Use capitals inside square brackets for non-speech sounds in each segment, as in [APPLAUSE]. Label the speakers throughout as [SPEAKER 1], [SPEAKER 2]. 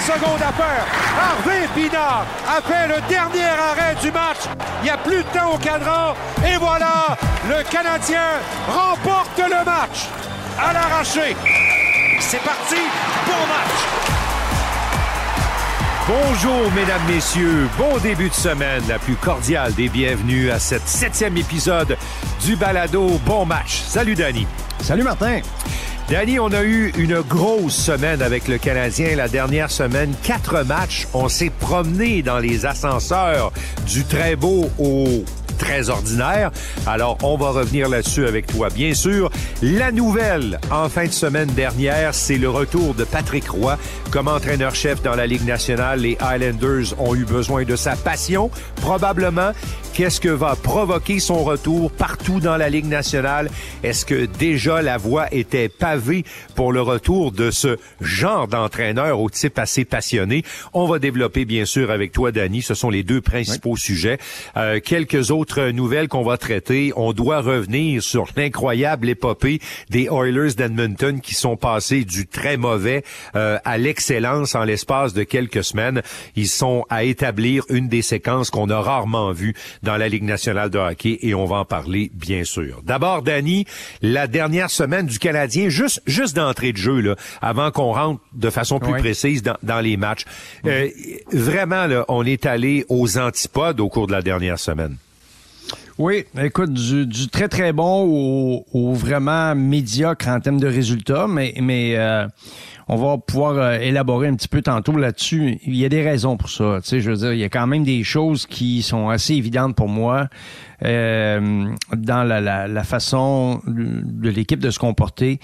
[SPEAKER 1] secondes à faire. Harvey Pinard a fait le dernier arrêt du match. Il n'y a plus de temps au cadran. Et voilà, le Canadien remporte le match à l'arraché. C'est parti, bon match.
[SPEAKER 2] Bonjour, mesdames, messieurs. Bon début de semaine. La plus cordiale des bienvenus à cette septième épisode du balado Bon Match. Salut, Danny.
[SPEAKER 3] Salut, Martin.
[SPEAKER 2] Danny, on a eu une grosse semaine avec le Canadien. La dernière semaine, quatre matchs. On s'est promené dans les ascenseurs du très beau au très ordinaire. Alors, on va revenir là-dessus avec toi. Bien sûr, la nouvelle en fin de semaine dernière, c'est le retour de Patrick Roy comme entraîneur-chef dans la Ligue nationale. Les Highlanders ont eu besoin de sa passion, probablement. Qu'est-ce que va provoquer son retour partout dans la Ligue nationale? Est-ce que déjà la voie était pavée pour le retour de ce genre d'entraîneur au type assez passionné? On va développer, bien sûr, avec toi, Danny. Ce sont les deux principaux sujets. Euh, quelques autres nouvelles qu'on va traiter. On doit revenir sur l'incroyable épopée des Oilers d'Edmonton qui sont passés du très mauvais euh, à l'excellence en l'espace de quelques semaines. Ils sont à établir une des séquences qu'on a rarement vues dans la Ligue nationale de hockey et on va en parler bien sûr. D'abord, Danny, la dernière semaine du Canadien, juste juste d'entrée de jeu là, avant qu'on rentre de façon plus précise dans, dans, les matchs. Euh, vraiment, là, on est allé aux antipodes au cours de la dernière semaine.
[SPEAKER 3] Oui, écoute, du, du, très très bon au, au, vraiment médiocre en termes de résultats, mais mais euh, on va pouvoir euh, élaborer un petit peu tantôt là-dessus. Il y a des raisons pour ça. Tu sais, je veux dire, il y a quand même des choses qui sont assez évidentes pour moi euh, dans la, façon de l'équipe de se comporter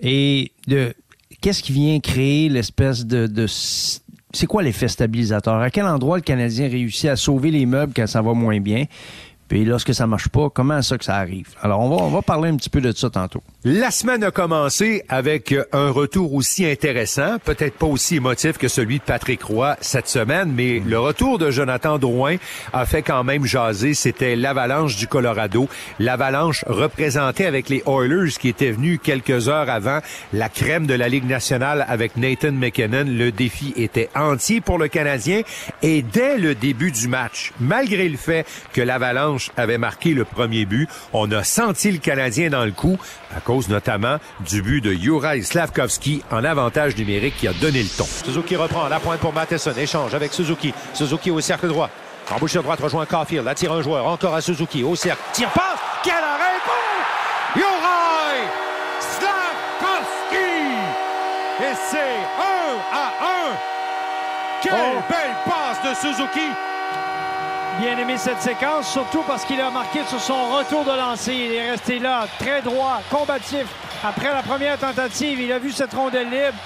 [SPEAKER 3] et de qu'est-ce qui vient créer l'espèce de, de c'est quoi l'effet stabilisateur? À quel endroit le Canadien réussit à sauver les meubles quand ça va moins bien? Puis lorsque ça marche pas, comment ça que ça arrive? Alors, on va, on va parler un petit peu de ça tantôt.
[SPEAKER 2] La semaine a commencé avec un retour aussi intéressant, peut-être pas aussi émotif que celui de Patrick Roy cette semaine, mais le retour de Jonathan Drouin a fait quand même jaser. C'était l'avalanche du Colorado. L'avalanche représentée avec les Oilers qui étaient venus quelques heures avant la crème de la Ligue nationale avec Nathan McKinnon. Le défi était entier pour le Canadien et dès le début du match, malgré le fait que l'avalanche avait marqué le premier but, on a senti le Canadien dans le coup à cause notamment du but de Juraj Slavkovski en avantage numérique qui a donné le ton.
[SPEAKER 1] Suzuki reprend la pointe pour Matheson. Échange avec Suzuki. Suzuki au cercle droit. De droite rejoint Caulfield. Attire un joueur. Encore à Suzuki. Au cercle. Tire pas. Quel arrêt bon! Juraj Slavkovski! Et c'est 1 à 1. Quelle oh. belle passe de Suzuki!
[SPEAKER 4] Bien aimé cette séquence, surtout parce qu'il a marqué sur son retour de lancer. Il est resté là, très droit, combatif. Après la première tentative, il a vu cette rondelle libre.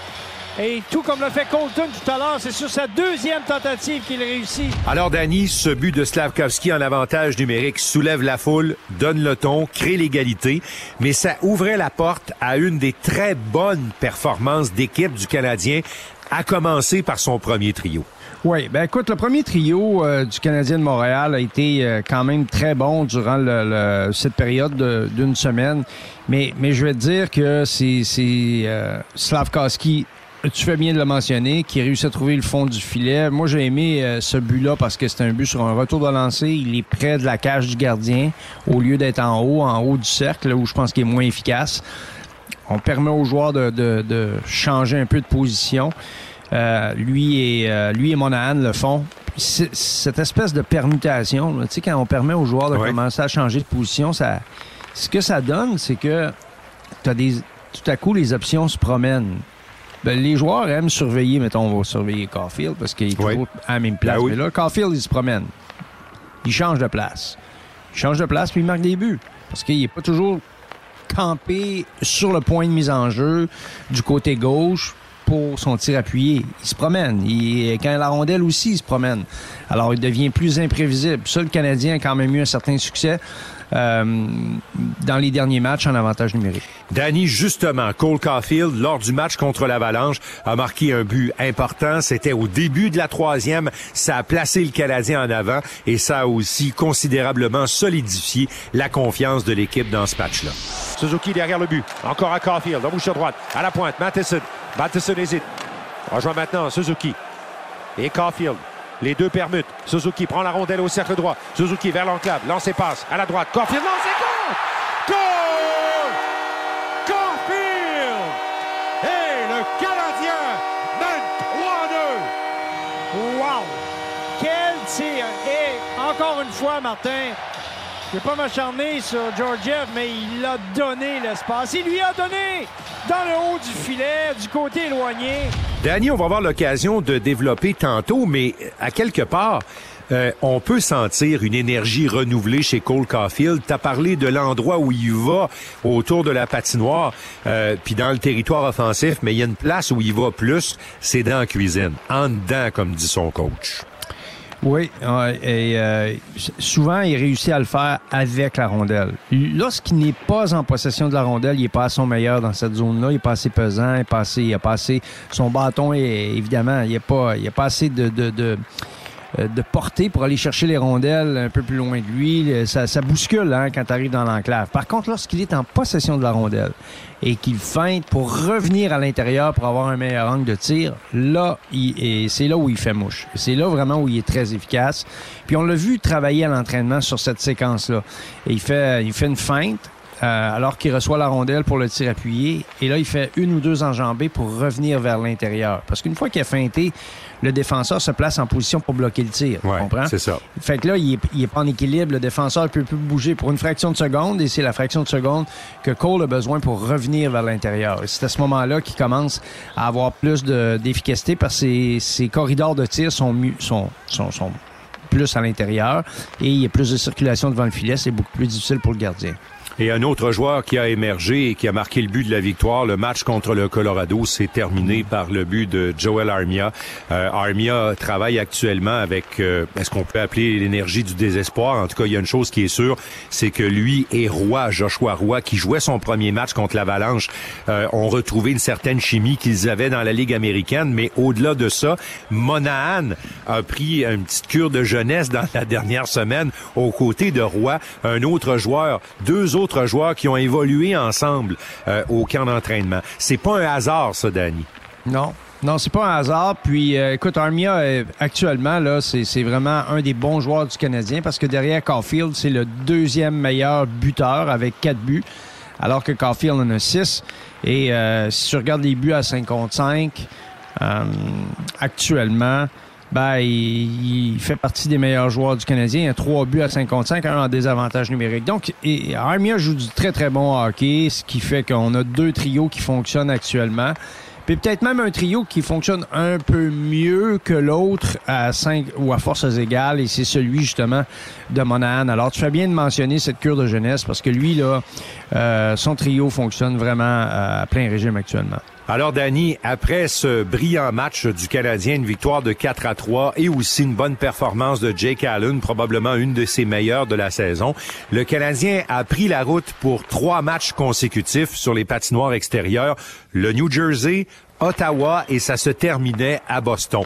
[SPEAKER 4] Et tout comme l'a fait Colton tout à l'heure, c'est sur sa deuxième tentative qu'il réussit.
[SPEAKER 2] Alors, Danny, ce but de Slavkovski en avantage numérique soulève la foule, donne le ton, crée l'égalité, mais ça ouvrait la porte à une des très bonnes performances d'équipe du Canadien, à commencer par son premier trio.
[SPEAKER 3] Oui, ben écoute, le premier trio euh, du Canadien de Montréal a été euh, quand même très bon durant le, le, cette période d'une semaine. Mais, mais je vais te dire que c'est euh, Slavkowski, tu fais bien de le mentionner, qui réussit à trouver le fond du filet. Moi, j'ai aimé euh, ce but-là parce que c'est un but sur un retour de lancer. Il est près de la cage du gardien au lieu d'être en haut, en haut du cercle, où je pense qu'il est moins efficace. On permet aux joueurs de, de, de changer un peu de position. Euh, lui et euh, lui et Monahan le font. Cette espèce de permutation, tu sais, quand on permet aux joueurs de commencer à changer de position, ça, ce que ça donne, c'est que as des, tout à coup, les options se promènent. Ben, les joueurs aiment surveiller, mettons, on va surveiller Caulfield parce qu'il est toujours à la même place. Ben Mais là, Caulfield, il se promène. Il change de place. Il change de place, puis il marque des buts. Parce qu'il n'est pas toujours campé sur le point de mise en jeu du côté gauche pour son tir appuyé. Il se promène. Il, quand la rondelle aussi, il se promène. Alors, il devient plus imprévisible. Ça, le Canadien a quand même eu un certain succès. Euh, dans les derniers matchs en avantage numérique.
[SPEAKER 2] Danny, justement, Cole Caulfield, lors du match contre l'Avalanche, a marqué un but important. C'était au début de la troisième. Ça a placé le Canadien en avant et ça a aussi considérablement solidifié la confiance de l'équipe dans ce match-là.
[SPEAKER 1] Suzuki derrière le but. Encore à Caulfield, en bouche à droite, à la pointe. Matheson Matheson hésite. Rejoint maintenant Suzuki. et Caulfield. Les deux permutent. Suzuki prend la rondelle au cercle droit. Suzuki vers l'enclave. Lance passe. À la droite. Caulfield lance et goal! Goal! Caulfield! Et le Canadien mène 3-2.
[SPEAKER 4] Wow! Quel tir! Et encore une fois, Martin, je ne vais pas m'acharner sur Georgiev, mais il a donné l'espace. Il lui a donné dans le haut du filet, du côté éloigné.
[SPEAKER 2] Danny, on va avoir l'occasion de développer tantôt, mais à quelque part, euh, on peut sentir une énergie renouvelée chez Cole Caulfield. Tu as parlé de l'endroit où il va autour de la patinoire, euh, puis dans le territoire offensif, mais il y a une place où il va plus, c'est dans la cuisine, en dedans, comme dit son coach.
[SPEAKER 3] Oui, et euh, souvent, il réussit à le faire avec la rondelle. Lorsqu'il n'est pas en possession de la rondelle, il n'est pas à son meilleur dans cette zone-là. Il est pas assez pesant, il est pas assez, il a pas assez son bâton, évidemment, il a, pas, il a pas assez de, de, de de porter pour aller chercher les rondelles un peu plus loin de lui. Ça, ça bouscule hein, quand tu dans l'enclave. Par contre, lorsqu'il est en possession de la rondelle et qu'il feinte pour revenir à l'intérieur pour avoir un meilleur angle de tir, là, c'est là où il fait mouche. C'est là vraiment où il est très efficace. Puis on l'a vu travailler à l'entraînement sur cette séquence-là. il fait, il fait une feinte, euh, alors qu'il reçoit la rondelle pour le tir appuyé. Et là, il fait une ou deux enjambées pour revenir vers l'intérieur. Parce qu'une fois qu'il a feinté, le défenseur se place en position pour bloquer le tir.
[SPEAKER 2] Ouais,
[SPEAKER 3] comprends?
[SPEAKER 2] C'est ça.
[SPEAKER 3] Fait que là, il est, pas en équilibre. Le défenseur ne peut plus bouger pour une fraction de seconde et c'est la fraction de seconde que Cole a besoin pour revenir vers l'intérieur. C'est à ce moment-là qu'il commence à avoir plus d'efficacité parce que ses, corridors de tir sont, sont, sont, sont plus à l'intérieur et il y a plus de circulation devant le filet. C'est beaucoup plus difficile pour le gardien.
[SPEAKER 2] Et un autre joueur qui a émergé et qui a marqué le but de la victoire, le match contre le Colorado s'est terminé par le but de Joel Armia. Euh, Armia travaille actuellement avec euh, est-ce qu'on peut appeler l'énergie du désespoir? En tout cas, il y a une chose qui est sûre, c'est que lui et Roy, Joshua Roy, qui jouait son premier match contre l'Avalanche, euh, ont retrouvé une certaine chimie qu'ils avaient dans la Ligue américaine. Mais au-delà de ça, Monahan a pris une petite cure de jeunesse dans la dernière semaine aux côtés de Roy, un autre joueur, deux autres joueurs qui ont évolué ensemble euh, au camp d'entraînement. C'est pas un hasard, ça, Danny.
[SPEAKER 3] Non. Non, c'est pas un hasard. Puis, euh, écoute, Armia, euh, actuellement, là, c'est vraiment un des bons joueurs du Canadien parce que derrière Caulfield, c'est le deuxième meilleur buteur avec quatre buts, alors que Caulfield en a six. Et si tu regardes les buts à 55, actuellement, ben, il, fait partie des meilleurs joueurs du Canadien. Il a trois buts à 55, un en désavantage numérique. Donc, et Armia joue du très, très bon hockey, ce qui fait qu'on a deux trios qui fonctionnent actuellement. Puis peut-être même un trio qui fonctionne un peu mieux que l'autre à cinq ou à forces égales, et c'est celui justement de Monahan. Alors tu fais bien de mentionner cette cure de jeunesse parce que lui, là, euh, son trio fonctionne vraiment à plein régime actuellement.
[SPEAKER 2] Alors, Danny, après ce brillant match du Canadien, une victoire de 4 à 3 et aussi une bonne performance de Jake Allen, probablement une de ses meilleures de la saison, le Canadien a pris la route pour trois matchs consécutifs sur les patinoires extérieures, le New Jersey, Ottawa et ça se terminait à Boston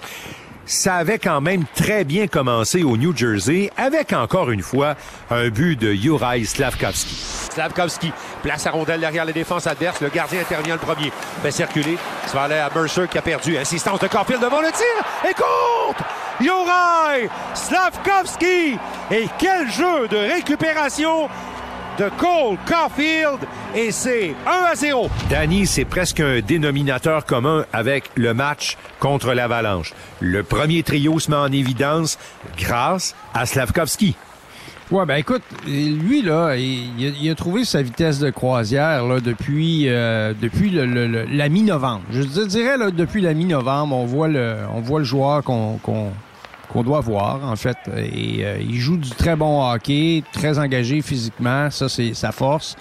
[SPEAKER 2] ça avait quand même très bien commencé au New Jersey avec encore une fois un but de Juraj Slavkovski.
[SPEAKER 1] Slavkovski place à rondelle derrière les défenses adverses. Le gardien intervient le premier. Fait circuler. Ça va aller à Mercer qui a perdu. Insistance de Corfield devant le tir. Et compte! Juraj Slavkovski! Et quel jeu de récupération de Cole Caulfield et c'est 1 à 0.
[SPEAKER 2] Danny, c'est presque un dénominateur commun avec le match contre l'Avalanche. Le premier trio se met en évidence grâce à Slavkovski.
[SPEAKER 3] Ouais, ben écoute, lui, là, il, a, trouvé sa vitesse de croisière là, depuis, euh, depuis la mi-novembre. Je dirais, là, depuis la mi-novembre, on voit le, on voit le joueur qu'on qu'on doit voir, en fait. Et euh, il joue du très bon hockey, très engagé physiquement, ça c'est sa force.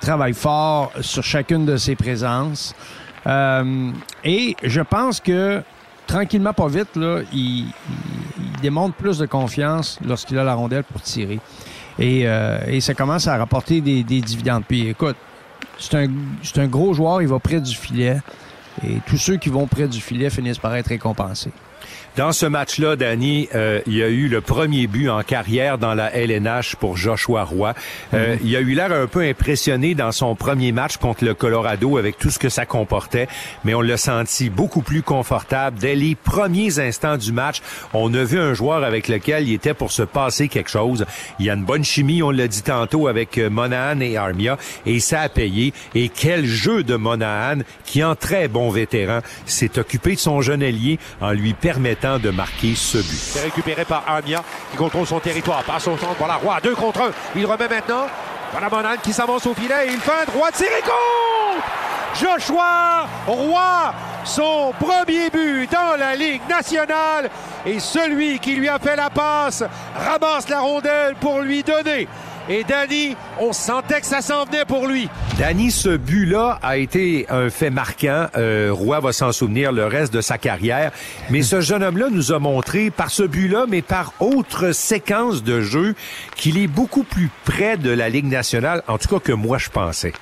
[SPEAKER 3] travaille fort sur chacune de ses présences. Euh, et je pense que tranquillement, pas vite, là, il, démontre plus de confiance lorsqu'il a la rondelle pour tirer. Et, euh, et ça commence à rapporter des, des dividendes. Puis écoute, c'est un, un gros joueur, il va près du filet. Et tous ceux qui vont près du filet finissent par être récompensés.
[SPEAKER 2] Dans ce match-là, Danny, euh, il y a eu le premier but en carrière dans la LNH pour Joshua Roy. Euh, Il a eu l'air un peu impressionné dans son premier match contre le Colorado avec tout ce que ça comportait, mais on l'a senti beaucoup plus confortable. Dès les premiers instants du match, on a vu un joueur avec lequel il était pour se passer quelque chose. Il y a une bonne chimie, on l'a dit tantôt, avec euh, Monahan et Armia, et ça a payé. Et quel jeu de Monahan, qui en très bon vétéran, s'est occupé de son jeune ailier en lui permettant de marquer ce but.
[SPEAKER 1] C'est récupéré par Armia qui contrôle son territoire. Passe au centre. Voilà, Roy, deux contre un. Il remet maintenant. Voilà Monan qui s'avance au filet. Il fait un droit tiré contre! Joshua Roy, son premier but dans la Ligue nationale. Et celui qui lui a fait la passe ramasse la rondelle pour lui donner et Danny, on sentait que ça s'en venait pour lui.
[SPEAKER 2] Danny, ce but-là a été un fait marquant. Euh, Roy va s'en souvenir le reste de sa carrière. Mais ce jeune homme-là nous a montré, par ce but-là, mais par autre séquence de jeu, qu'il est beaucoup plus près de la Ligue nationale, en tout cas que moi je pensais.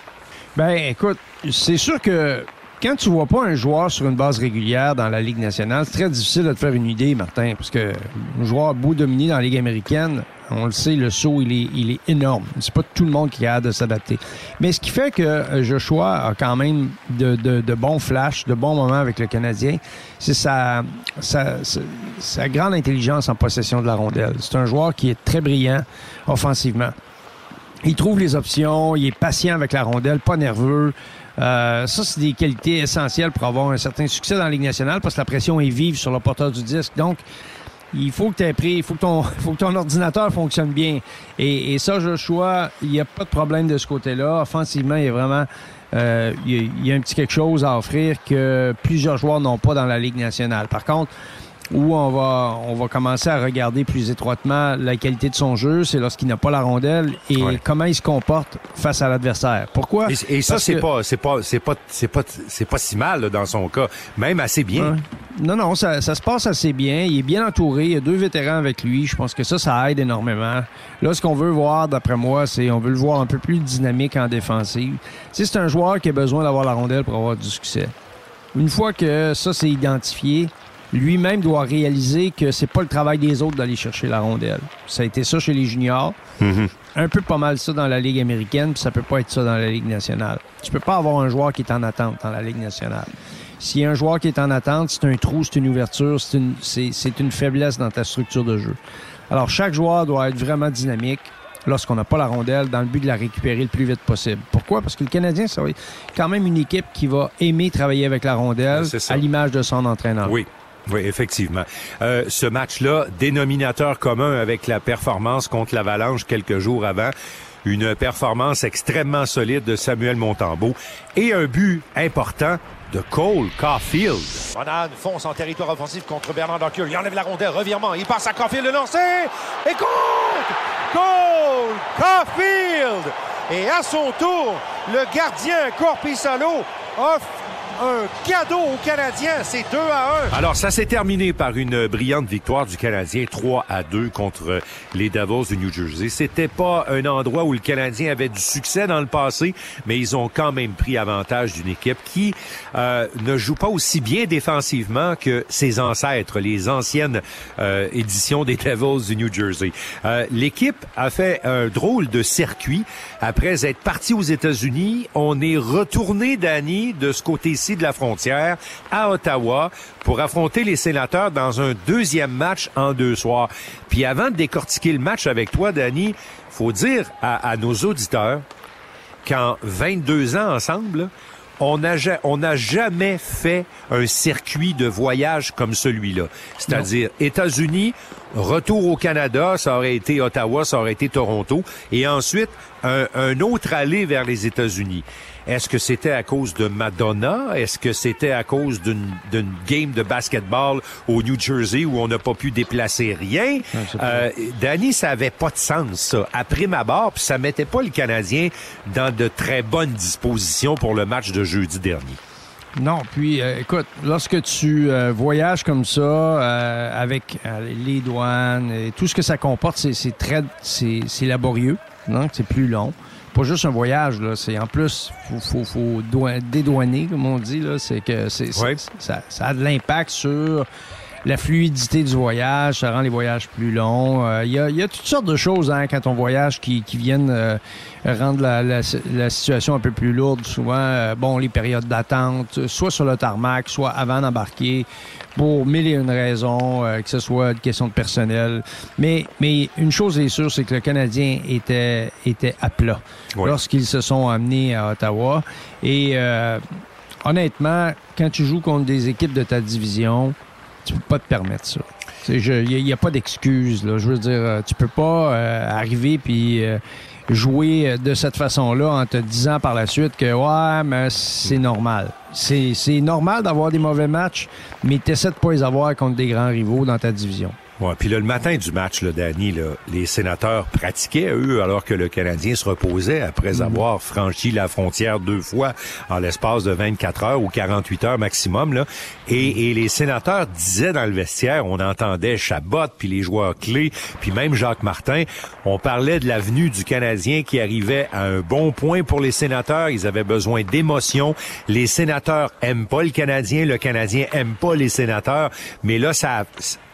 [SPEAKER 3] Ben, écoute, c'est sûr que quand tu vois pas un joueur sur une base régulière dans la Ligue nationale, c'est très difficile de te faire une idée, Martin, parce que un joueur beau dominé dans la Ligue américaine, on le sait, le saut, il est, il est énorme. C'est pas tout le monde qui a de s'adapter. Mais ce qui fait que euh, Joshua a quand même de, de, de bons flashs, de bons moments avec le Canadien, c'est sa, sa, sa, grande intelligence en possession de la rondelle. C'est un joueur qui est très brillant offensivement. Il trouve les options, il est patient avec la rondelle, pas nerveux. Euh, ça, c'est des qualités essentielles pour avoir un certain succès dans la Ligue nationale parce que la pression est vive sur le porteur du disque. Donc, il faut que tu pris, il faut que ton, [LAUGHS] faut que ton ordinateur fonctionne bien. Et, et ça, Joshua, il n'y a pas de problème de ce côté-là. Offensivement, il y a vraiment, euh, il, y a, un petit quelque chose à offrir que plusieurs joueurs n'ont pas dans la Ligue nationale. Par contre, où on va, on va commencer à regarder plus étroitement la qualité de son jeu, c'est lorsqu'il n'a pas la rondelle et comment il se comporte face à l'adversaire. Pourquoi?
[SPEAKER 2] Et, ça c'est pas c'est pas c'est pas c'est pas c'est pas si mal dans son cas, même assez bien.
[SPEAKER 3] Non non, ça, ça, se passe assez bien, il est bien entouré, il y a deux vétérans avec lui, je pense que ça ça aide énormément. Là ce qu'on veut voir d'après moi, c'est on veut le voir un peu plus dynamique en défensive. c'est un joueur qui a besoin d'avoir la rondelle pour avoir du succès. Une fois que ça c'est identifié, lui-même doit réaliser que c'est pas le travail des autres d'aller chercher la rondelle. Ça a été ça chez les juniors.
[SPEAKER 2] Mm-hmm.
[SPEAKER 3] Un peu pas mal ça dans la Ligue américaine, puis ça peut pas être ça dans la Ligue nationale. Tu peux pas avoir un joueur qui est en attente dans la Ligue nationale. S'il y a un joueur qui est en attente, c'est un trou, c'est une ouverture, c'est une, c'est, une faiblesse dans ta structure de jeu. Alors, chaque joueur doit être vraiment dynamique lorsqu'on n'a pas la rondelle dans le but de la récupérer le plus vite possible. Pourquoi? Parce que le Canadien, c'est quand même une équipe qui va aimer travailler avec la rondelle à l'image de son entraîneur.
[SPEAKER 2] Oui. Oui, effectivement. Euh, ce match-là, dénominateur commun avec la performance contre l'Avalanche quelques jours avant, une performance extrêmement solide de Samuel Montembeau et un but important de Cole Caulfield.
[SPEAKER 1] Monahan fonce en territoire offensif contre Bernard Dockul. Il enlève la rondelle, revirement. Il passe à Caulfield, le lancer et! Cole Caulfield! Et à son tour, le gardien Corpissalo offre un cadeau aux Canadiens. C'est 2 à
[SPEAKER 2] 1. Alors, ça s'est terminé par une brillante victoire du Canadien, 3 à 2 contre les Devils du New Jersey. C'était pas un endroit où le Canadien avait du succès dans le passé, mais ils ont quand même pris avantage d'une équipe qui euh, ne joue pas aussi bien défensivement que ses ancêtres, les anciennes euh, éditions des Devils du New Jersey. Euh, l'équipe a fait un drôle de circuit. Après être parti aux États-Unis, on est retourné, Danny, de ce côté-ci de la frontière à Ottawa pour affronter les sénateurs dans un deuxième match en deux soirs. Puis avant de décortiquer le match avec toi, Danny, faut dire à, nos auditeurs qu'en 22 ans ensemble, on n'a on jamais fait un circuit de voyage comme celui-là. C'est-à-dire États-Unis, retour au Canada, ça aurait été Ottawa, ça aurait été Toronto, et ensuite un, un autre aller vers les États-Unis. Est-ce que c'était à cause de Madonna? Est-ce que c'était à cause d'une game de basketball au New Jersey où on n'a pas pu déplacer rien? Euh, Danny, ça avait pas de sens, ça. Après ma barre, puis ça mettait pas le Canadien dans de très bonnes dispositions pour le match de jeudi dernier.
[SPEAKER 3] Non, puis euh, écoute, lorsque tu euh, voyages comme ça, euh, avec les douanes et tout ce que ça comporte, c'est très c'est laborieux, donc c'est plus long. Pas juste un voyage, là. C'est en plus, faut, faut, faut dédouaner, comme on dit, là. C'est que c'est, ça, ça a de l'impact sur la fluidité du voyage, ça rend les voyages plus longs. Il euh, y, a, toutes sortes de choses hein, quand on voyage qui, viennent euh, rendre la, situation un peu plus lourde. Souvent, euh, bon, les périodes d'attente, soit sur le tarmac, soit avant d'embarquer, pour mille et une raisons, que ce soit une question de personnel. Mais, mais une chose est sûre, c'est que le Canadien était, était à plat lorsqu'ils se sont amenés à Ottawa. Et honnêtement, quand tu joues contre des équipes de ta division, tu peux pas te permettre ça. Il n'y a, pas d'excuse. Je veux dire, euh, tu peux pas euh, arriver puis euh, jouer de cette façon-là en te disant par la suite que ouais, mais c'est normal. C'est normal d'avoir des mauvais matchs, mais tu essaies de pas les avoir contre des grands rivaux dans ta division.
[SPEAKER 2] Ouais, puis là, le matin du match, là, Danny, là, les sénateurs pratiquaient, eux, alors que le Canadien se reposait après mhm. avoir franchi la frontière deux fois en l'espace de 24 heures ou 48 heures maximum. Là. Et, et les sénateurs disaient dans le vestiaire, on entendait Chabot, puis les joueurs clés, puis même Jacques Martin, on parlait de l'avenue du Canadien qui arrivait à un bon point pour les sénateurs. Ils avaient besoin d'émotion. Les sénateurs aiment pas le Canadien, le Canadien aime pas les sénateurs. Mais là, ça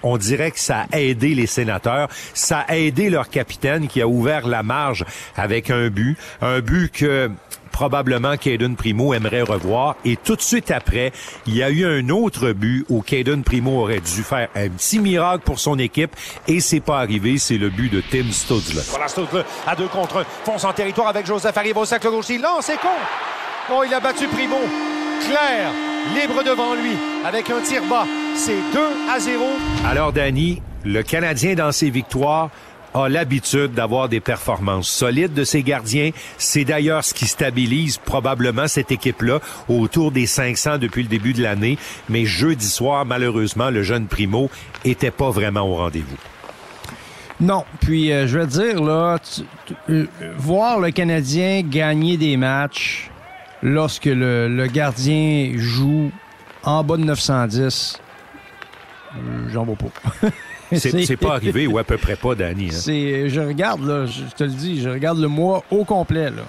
[SPEAKER 2] on dirait que ça a aidé les sénateurs, ça a aidé leur capitaine qui a ouvert la marge avec un but, un but que probablement Caden Primo aimerait revoir. Et tout de suite après, il y a eu un autre but où Caden Primo aurait dû faire un petit miracle pour son équipe et c'est pas arrivé. C'est le but de Tim Stutzler.
[SPEAKER 1] Voilà à deux contre un. Fonce en territoire avec Joseph. Arrive au cercle gauche. Il lance, c'est con. Oh, il a battu Primo. Claire, libre devant lui, avec un tir bas. C'est 2 à 0.
[SPEAKER 2] Alors, Danny, le Canadien, dans ses victoires, a l'habitude d'avoir des performances solides de ses gardiens. C'est d'ailleurs ce qui stabilise probablement cette équipe-là autour des 500 depuis le début de l'année. Mais jeudi soir, malheureusement, le jeune Primo était pas vraiment au rendez-vous.
[SPEAKER 3] Non, puis euh, je veux dire là, euh, voir le Canadien gagner des matchs lorsque le, gardien joue en bas de 910, euh, j'en vois pas. [LAUGHS]
[SPEAKER 2] c'est pas arrivé ou à peu près pas, Danny. Hein?
[SPEAKER 3] Je regarde, là, je te le dis, je regarde le mois au complet. Là.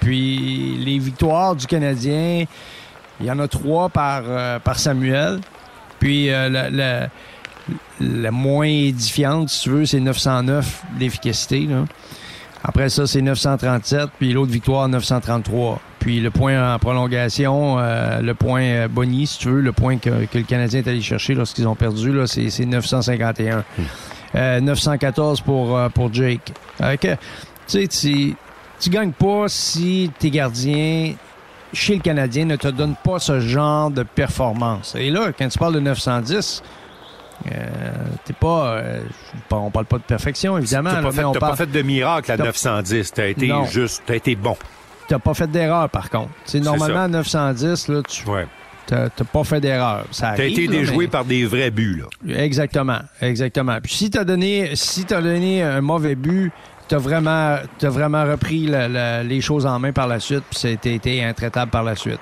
[SPEAKER 3] Puis les victoires du Canadien, il y en a trois par, euh, par Samuel. Puis euh, la, la, moins édifiante, si tu veux, c'est 909 d'efficacité. Après ça, c'est 937, puis l'autre victoire, 933. Puis le point en prolongation, euh, le point euh, Bonny, si tu veux, le point que, le Canadien est allé chercher lorsqu'ils ont perdu, là, c'est, 951. 914 hmm. euh, pour, pour Jake. tu sais, tu, tu gagnes pas si tes gardiens chez le Canadien ne te donnent pas ce genre de performance. Et là, quand tu parles de 910, t'es pas, on parle pas de perfection évidemment.
[SPEAKER 2] T'as pas, fait, pas fait de miracle à 910. T'as été juste, t'as été bon
[SPEAKER 3] t'as pas fait d'erreur, par contre. C'est normalement, à 910, là, tu... T'as pas fait d'erreur.
[SPEAKER 2] T'as été déjoué par des vrais buts, là.
[SPEAKER 3] Exactement, exactement. Puis si t'as donné, si t'as donné un mauvais but, t'as vraiment, as vraiment repris les choses en main par la suite, puis a été intraitable par la suite.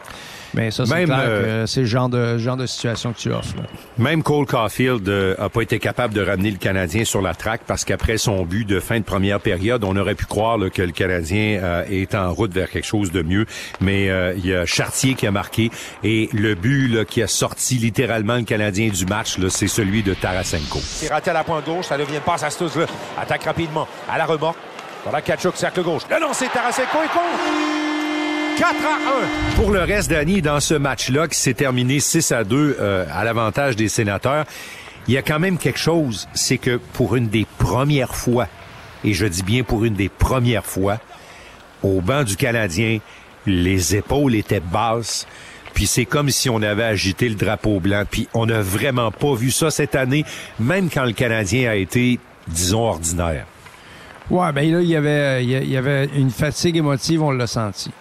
[SPEAKER 3] Mais ça, c'est clair euh, c'est le genre de, genre de situation que tu offres.
[SPEAKER 2] Même Cole Caulfield n'a euh, pas été capable de ramener le Canadien sur la traque parce qu'après son but de fin de première période, on aurait pu croire que le Canadien euh, est en route vers quelque chose de mieux. Mais il y a Chartier qui a marqué et le but qui a sorti littéralement le Canadien du match, c'est celui de Tarasenko.
[SPEAKER 1] C'est raté à la pointe gauche, ça devient passe à Stuz. Attaque rapidement à la remorque. Voilà Kachuk, cercle gauche. Le non, c'est Tarasenko et contre. 4 à
[SPEAKER 2] 1. Pour le reste, Danny, dans ce match-là qui s'est terminé 6 à 2 euh, à l'avantage des sénateurs, il y a quand même quelque chose, c'est que pour une des premières fois, et je dis bien pour une des premières fois, au banc du Canadien, les épaules étaient basses. Puis c'est comme si on avait agité le drapeau blanc. Puis on n'a vraiment pas vu ça cette année, même quand le Canadien a été, disons, ordinaire.
[SPEAKER 3] Ouais, ben là, il y avait, il y avait une fatigue émotive, on l'a senti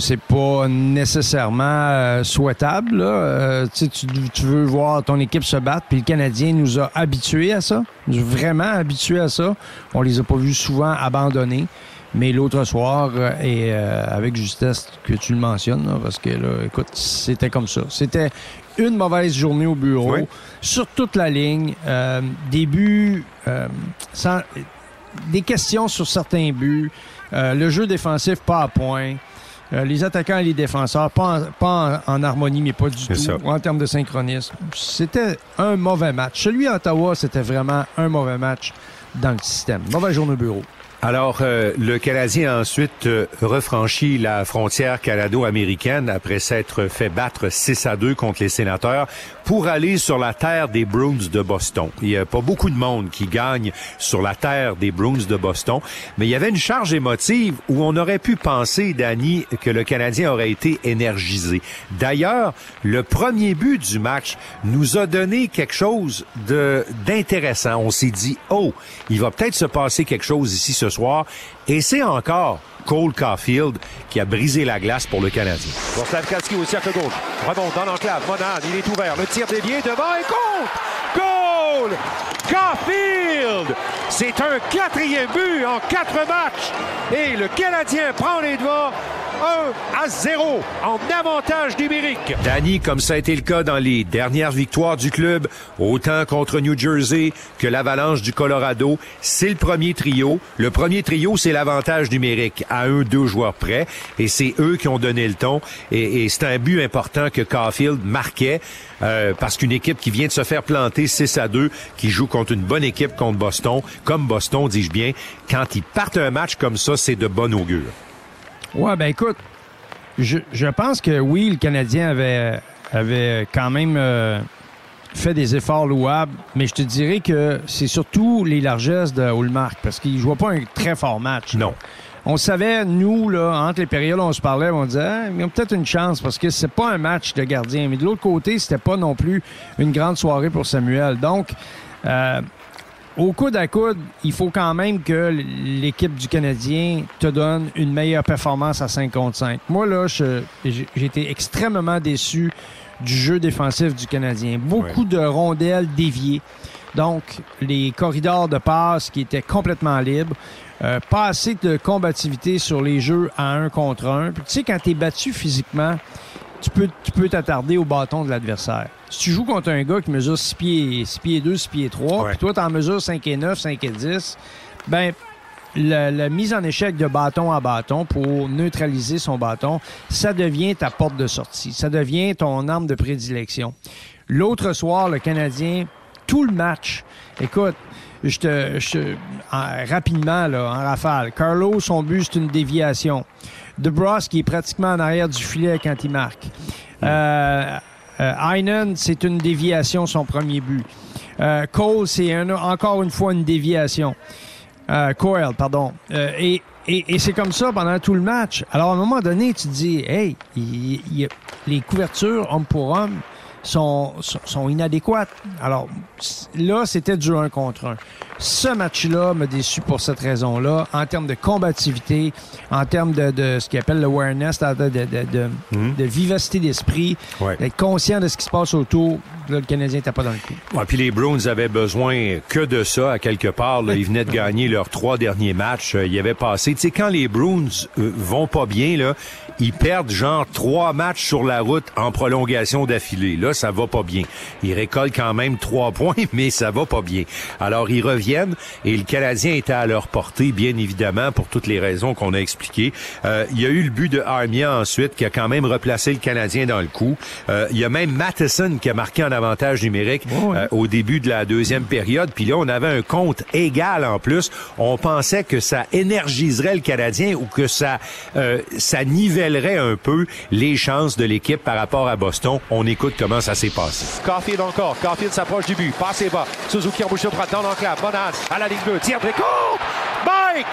[SPEAKER 3] c'est pas nécessairement euh, souhaitable. Là. Euh, tu, tu, veux voir ton équipe se battre, puis le Canadien nous a habitués à ça, vraiment habitués à ça. On les a pas vus souvent abandonner. Mais l'autre soir, euh, et avec justesse que tu le mentionnes, parce que là, écoute, c'était comme ça. C'était une mauvaise journée au bureau, sur toute la ligne. des buts, sans, des questions sur certains buts le jeu défensif, pas à point. Euh, les attaquants et les défenseurs, pas en, pas en, harmonie, mais pas du tout,
[SPEAKER 2] ça.
[SPEAKER 3] en termes de synchronisme. C'était un mauvais match. Celui à Ottawa, c'était vraiment un mauvais match dans le système. Mauvaise journée au bureau.
[SPEAKER 2] Alors, euh, le Canadien a ensuite euh, refranchi la frontière canado-américaine après s'être fait battre 6 à 2 contre les sénateurs pour aller sur la terre des Bruins de Boston. Il n'y a pas beaucoup de monde qui gagne sur la terre des Bruins de Boston, mais il y avait une charge émotive où on aurait pu penser, Danny, que le Canadien aurait été énergisé. D'ailleurs, le premier but du match nous a donné quelque chose d'intéressant. On s'est dit, oh, il va peut-être se passer quelque chose ici ce Et c'est encore Cole Caulfield qui a brisé la glace pour le Canadien.
[SPEAKER 1] Slavkowski au cercle gauche. Remonte dans l'enclave. Monahan, il est ouvert. Le tir dévié devant et contre. Goal! Caulfield! C'est un quatrième but en quatre matchs. Et le Canadien prend les devants 1 à 0 en avantage numérique.
[SPEAKER 2] Danny, comme ça a été le cas dans les dernières victoires du club, autant contre New Jersey que l'Avalanche du Colorado, c'est le premier trio. Le premier trio, c'est l'avantage numérique à un, deux joueurs près, et c'est eux qui ont donné le ton. Et, et c'est un but important que Caulfield marquait. Euh, parce qu'une équipe qui vient de se faire planter 6 à 2, qui joue contre une bonne équipe contre Boston, comme Boston, dis-je bien, quand ils partent un match comme ça, c'est de bon augure.
[SPEAKER 3] Ouais, ben écoute, je, je pense que oui, le Canadien avait, avait quand même euh, fait des efforts louables, mais je te dirais que c'est surtout les largesses de Hallmark, parce qu'il ne jouait pas un très fort match.
[SPEAKER 2] Non.
[SPEAKER 3] On savait, nous, là, entre les périodes, on se parlait, on disait, ah, ils ont peut-être une chance parce que c'est pas un match de gardien. Mais de l'autre côté, c'était pas non plus une grande soirée pour Samuel. Donc, euh, au coude à coude, il faut quand même que l'équipe du Canadien te donne une meilleure performance à 5 contre 5. Moi, là, j'ai été extrêmement déçu du jeu défensif du Canadien. Beaucoup
[SPEAKER 2] Ouais.
[SPEAKER 3] de rondelles déviées. Donc, les corridors de passe qui étaient complètement libres. Euh, pas assez de combativité sur les jeux à un contre un. Puis, tu sais, quand tu es battu physiquement, tu peux tu peux t'attarder au bâton de l'adversaire. Si tu joues contre un gars qui mesure 6 pieds, 6 pieds 2, 6 pieds 3,
[SPEAKER 2] Ouais.
[SPEAKER 3] puis toi, tu en mesures 5 et 9, 5 et 10, ben la, la mise en échec de bâton à bâton pour neutraliser son bâton, ça devient ta porte de sortie. Ça devient ton arme de prédilection. L'autre soir, le Canadien, tout le match, écoute, je te, je en- rapidement, là, en rafale, Carlo, son but, c'est une déviation. DeBrus, qui est pratiquement en arrière du filet quand il marque. Euh, Heinen, c'est une déviation, son premier but. Euh, Cole, c'est encore une fois une déviation. Euh, Coyle, pardon. Euh, et et, et c'est comme ça pendant tout le match. Alors, à un moment donné, tu te dis, hey, il- les couvertures homme pour homme sont, sont, sont inadéquates. Alors, là, c'était du 1 contre 1. Ce match-là m'a déçu pour cette raison-là, en termes de combativité, en termes de, de ce qu'ils appelle l'awareness, de, de, de, de, de vivacité d'esprit,
[SPEAKER 2] Ouais.
[SPEAKER 3] d'être conscient de ce qui se passe autour. Là, le Canadien n'était pas dans le coup.
[SPEAKER 2] Ouais, puis les Bruins avaient besoin que de ça à quelque part. là. Ils venaient de [LAUGHS] gagner leurs trois derniers matchs. Euh, Ils avaient passé. Tu sais, quand les Bruins euh, vont pas bien, là, ils perdent genre trois matchs sur la route en prolongation d'affilée. Là, ça va pas bien. Ils récoltent quand même trois [LAUGHS] points, mais ça va pas bien. Alors, ils reviennent et le Canadien était à leur portée, bien évidemment, pour toutes les raisons qu'on a expliquées. Euh, il y a eu le but de Armia ensuite, qui a quand même replacé le Canadien dans le coup. Euh, il y a même Matheson qui a marqué en avantage numérique euh, au début de la deuxième période. Puis là, on avait un compte égal en plus. On pensait que ça énergiserait le Canadien ou que ça, euh, ça un peu les chances de l'équipe par rapport à Boston. On écoute comment ça s'est passé.
[SPEAKER 1] Caulfield encore. Caulfield s'approche du but. Passez bas. Suzuki en bouche de droite dans l'enclave. Monahan à la ligne bleue. Tire court. Mike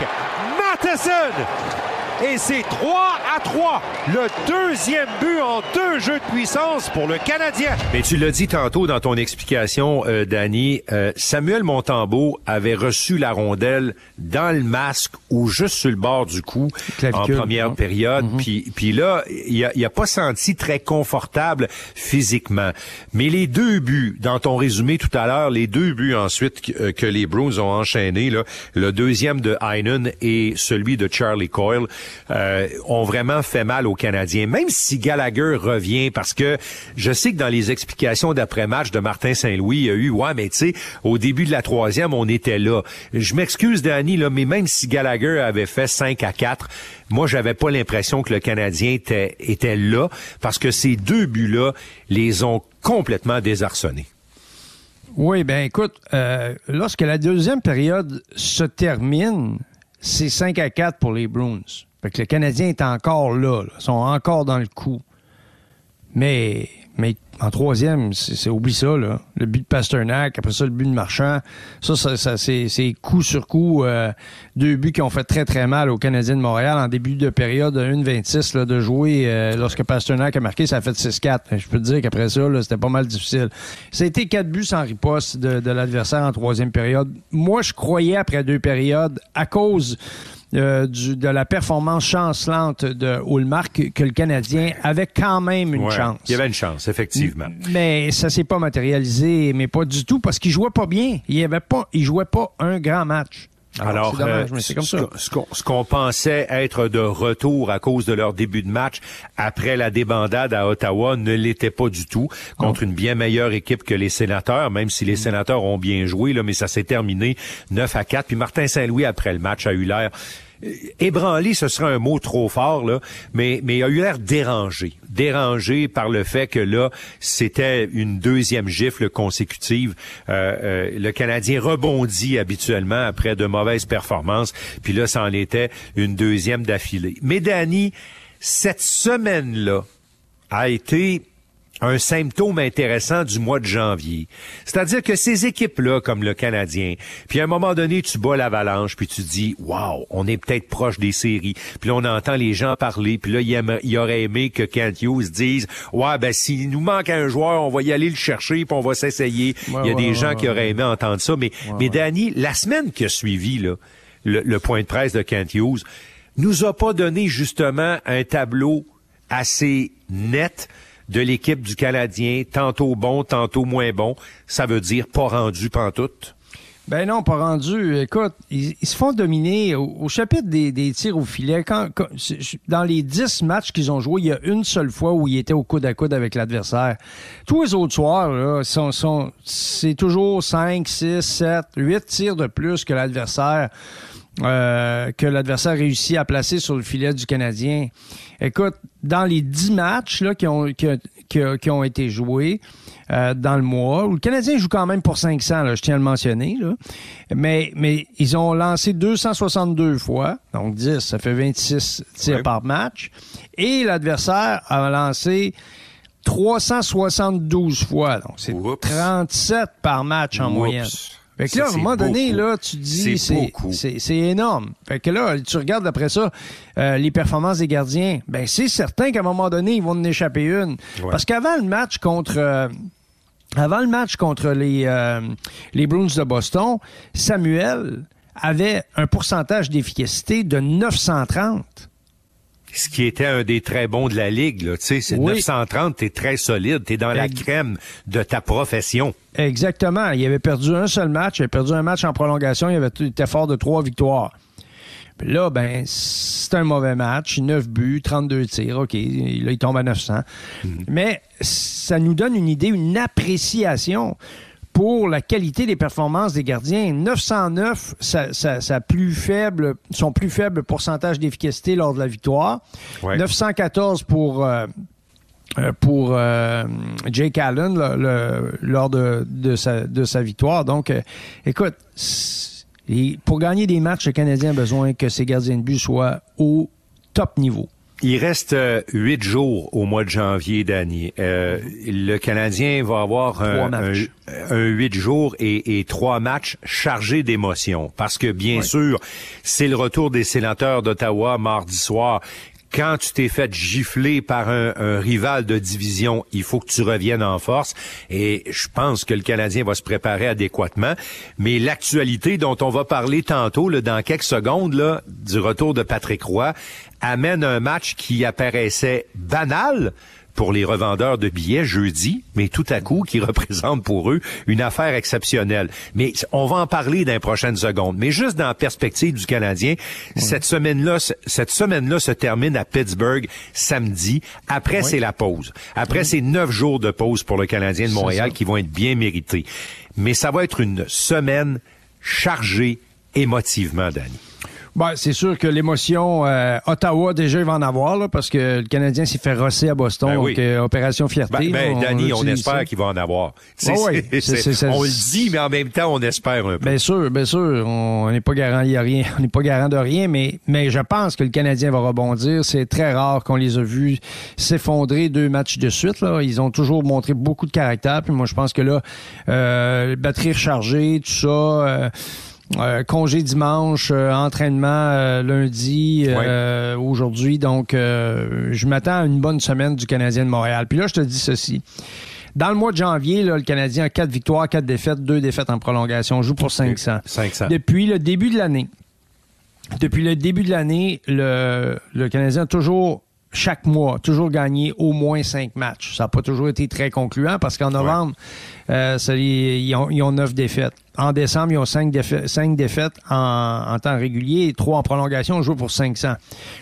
[SPEAKER 1] Matheson. Et c'est 3 à 3. Le deuxième but en deux jeux de puissance pour le Canadien.
[SPEAKER 2] Mais tu l'as dit tantôt dans ton explication, euh, Danny, euh, Samuel Montembeau avait reçu la rondelle dans le masque ou juste sur le bord du cou
[SPEAKER 3] Clavicule,
[SPEAKER 2] en première période. Puis, puis là, il a, il a pas senti très confortable physiquement. Mais les deux buts, dans ton résumé tout à l'heure, les deux buts ensuite que, euh, que les Bruins ont enchaînés, là, le deuxième de Heinen et celui de Charlie Coyle, euh, ont vraiment fait mal aux Canadiens. Même si Gallagher revient, parce que je sais que dans les explications d'après-match de Martin Saint-Louis, il y a eu, ouais, mais tu sais, au début de la troisième, on était là. Je m'excuse, Danny, là, mais même si Gallagher avait fait 5 à 4, moi, j'avais pas l'impression que le Canadien était, là, parce que ces deux buts-là les ont complètement désarçonnés.
[SPEAKER 3] Oui, ben écoute, euh, lorsque la deuxième période se termine, c'est 5 à 4 pour les Bruins. Fait que le Canadien est encore là. Ils sont encore dans le coup. Mais, mais en troisième, c'est oublie ça, là. Le but de Pasternak, après ça, le but de Marchand. Ça, ça, c'est coup sur coup. Euh, deux buts qui ont fait très, très mal aux Canadiens de Montréal en début de période 1-26 de jouer. Euh, lorsque Pasternak a marqué, ça a fait 6-4. Je peux te dire qu'après ça, c'était pas mal difficile. Ça a été quatre buts sans riposte de, de l'adversaire en troisième période. Moi, je croyais après deux périodes, à cause euh, du, de la performance chancelante de Hallmark que le Canadien avait quand même une chance.
[SPEAKER 2] Il y avait une chance, effectivement.
[SPEAKER 3] Mais ça s'est pas matérialisé, mais pas du tout, parce qu'il jouait pas bien. Il avait pas, il jouait pas un grand match.
[SPEAKER 2] Alors, Alors euh, comme ça. ce qu'on pensait être de retour à cause de leur début de match après la débandade à Ottawa ne l'était pas du tout contre une bien meilleure équipe que les sénateurs, même si les mm. sénateurs ont bien joué, là, mais ça s'est terminé 9 à 4. Puis Martin Saint-Louis, après le match, a eu l'air ébranlé, ce serait un mot trop fort, mais il a eu l'air dérangé. Dérangé par le fait que là, c'était une deuxième gifle consécutive. Euh, euh, le Canadien rebondit habituellement après de mauvaises performances, puis là, ça en était une deuxième d'affilée. Mais Danny, cette semaine-là a été un symptôme intéressant du mois de janvier. C'est-à-dire que ces équipes-là, comme le Canadien, puis à un moment donné, tu bats l'avalanche, puis tu dis, wow, on est peut-être proche des séries. Puis là, on entend les gens parler, puis là, il, aurait aimé que Kent Hughes dise, ouais, ben s'il nous manque un joueur, on va y aller le chercher, puis on va s'essayer. il y a des gens qui auraient aimé entendre ça. Mais, mais Danny, la semaine qui a suivi, là, le, le point de presse de Kent Hughes, nous a pas donné justement un tableau assez net de l'équipe du Canadien, tantôt bon, tantôt moins bon. Ça veut dire pas rendu pantoute?
[SPEAKER 3] Ben non, pas rendu. Écoute, ils, se font dominer au, chapitre des, tirs au filet. Dans les dix matchs qu'ils ont joués, il y a une seule fois où ils étaient au coude à coude avec l'adversaire. Tous les autres soirs, là, c'est toujours 5, 6, 7, 8 tirs de plus que l'adversaire. Euh, que l'adversaire réussit à placer sur le filet du Canadien. Écoute, dans les dix matchs là, qui, ont, qui, ont été joués euh, dans le mois, où le Canadien joue quand même pour 500, là, je tiens à le mentionner, là, mais, mais ils ont lancé 262 fois, donc 10, ça fait 26 tirs par match, et l'adversaire a lancé 372 fois, donc c'est 37 par match en moyenne. Fait que là, à un moment donné, là, tu dis, c'est énorme. Fait que là, tu regardes après ça, euh, les performances des gardiens. Ben, c'est certain qu'à un moment donné, ils vont en échapper une. Parce qu'avant le match contre... Euh, avant le match contre les, euh, les Bruins de Boston, Samuel avait un pourcentage d'efficacité de 930
[SPEAKER 2] ce qui était un des très bons de la ligue. Là. Tu sais, c'est 930, t'es très solide, t'es dans la crème de ta profession.
[SPEAKER 3] Exactement. Il avait perdu un seul match, il avait perdu un match en prolongation, il avait été fort de trois victoires. Puis là, ben, c'est un mauvais match, 9 buts, 32 tirs, OK, là, il tombe à 900. Mhm. Mais ça nous donne une idée, une appréciation pour la qualité des performances des gardiens. 909, ça, plus faible, son plus faible pourcentage d'efficacité lors de la victoire. 914 pour euh, euh, pour euh, Jake Allen lors de, de, sa, de sa victoire. Donc, écoute, pour gagner des matchs, le Canadien a besoin que ses gardiens de but soient au top niveau.
[SPEAKER 2] Il reste euh, huit jours au mois de janvier, Danny. Euh, le Canadien va avoir un, huit jours et, trois matchs chargés d'émotions. Parce que, bien sûr, c'est le retour des sénateurs d'Ottawa mardi soir quand tu t'es fait gifler par un, rival de division, il faut que tu reviennes en force. Et je pense que le Canadien va se préparer adéquatement. Mais l'actualité dont on va parler tantôt, là, dans quelques secondes, là, du retour de Patrick Roy, amène un match qui apparaissait banal pour les revendeurs de billets jeudi, mais tout à coup qui [LAUGHS] représente pour eux une affaire exceptionnelle. Mais on va en parler dans les prochaines secondes. Mais juste dans la perspective du Canadien, cette semaine-là, cette semaine-là se termine à Pittsburgh samedi. Après, c'est la pause. Après, c'est neuf jours de pause pour le Canadien de Montréal qui vont être bien mérités. Mais ça va être une semaine chargée émotivement, Danny.
[SPEAKER 3] Ben, c'est sûr que l'émotion, euh, Ottawa, déjà, il va en avoir, là, parce que le Canadien s'est fait rosser à Boston,
[SPEAKER 2] Ben oui.
[SPEAKER 3] donc euh, Opération Fierté.
[SPEAKER 2] Ben, ben,
[SPEAKER 3] là,
[SPEAKER 2] Danny, on, espère qu'il va en avoir.
[SPEAKER 3] Oui,
[SPEAKER 2] on le dit, mais en même temps, on espère un peu.
[SPEAKER 3] Bien sûr, bien sûr. On n'est pas garant, il y a rien. [LAUGHS] On n'est pas garant de rien, mais, mais je pense que le Canadien va rebondir. C'est très rare qu'on les a vus s'effondrer deux matchs de suite. Là. Ils ont toujours montré beaucoup de caractère. Puis moi, je pense que là, euh, batterie rechargée, tout ça. Euh, congé dimanche, euh, entraînement euh, lundi, aujourd'hui. Donc, je m'attends à une bonne semaine du Canadien de Montréal. Puis là, je te dis ceci. Dans le mois de janvier, là, le Canadien a quatre victoires, quatre défaites, deux défaites en prolongation. On joue pour 500.
[SPEAKER 2] 500.
[SPEAKER 3] Depuis le début de l'année, depuis le début de l'année, le, le Canadien a toujours, chaque mois, toujours gagné au moins cinq matchs. Ça n'a pas toujours été très concluant parce qu'en novembre, euh, ça, ils, ils ont, ils ont neuf défaites. En décembre, ils ont cinq, défaites, cinq défaites en, en temps régulier et trois en prolongation. On joue pour 500.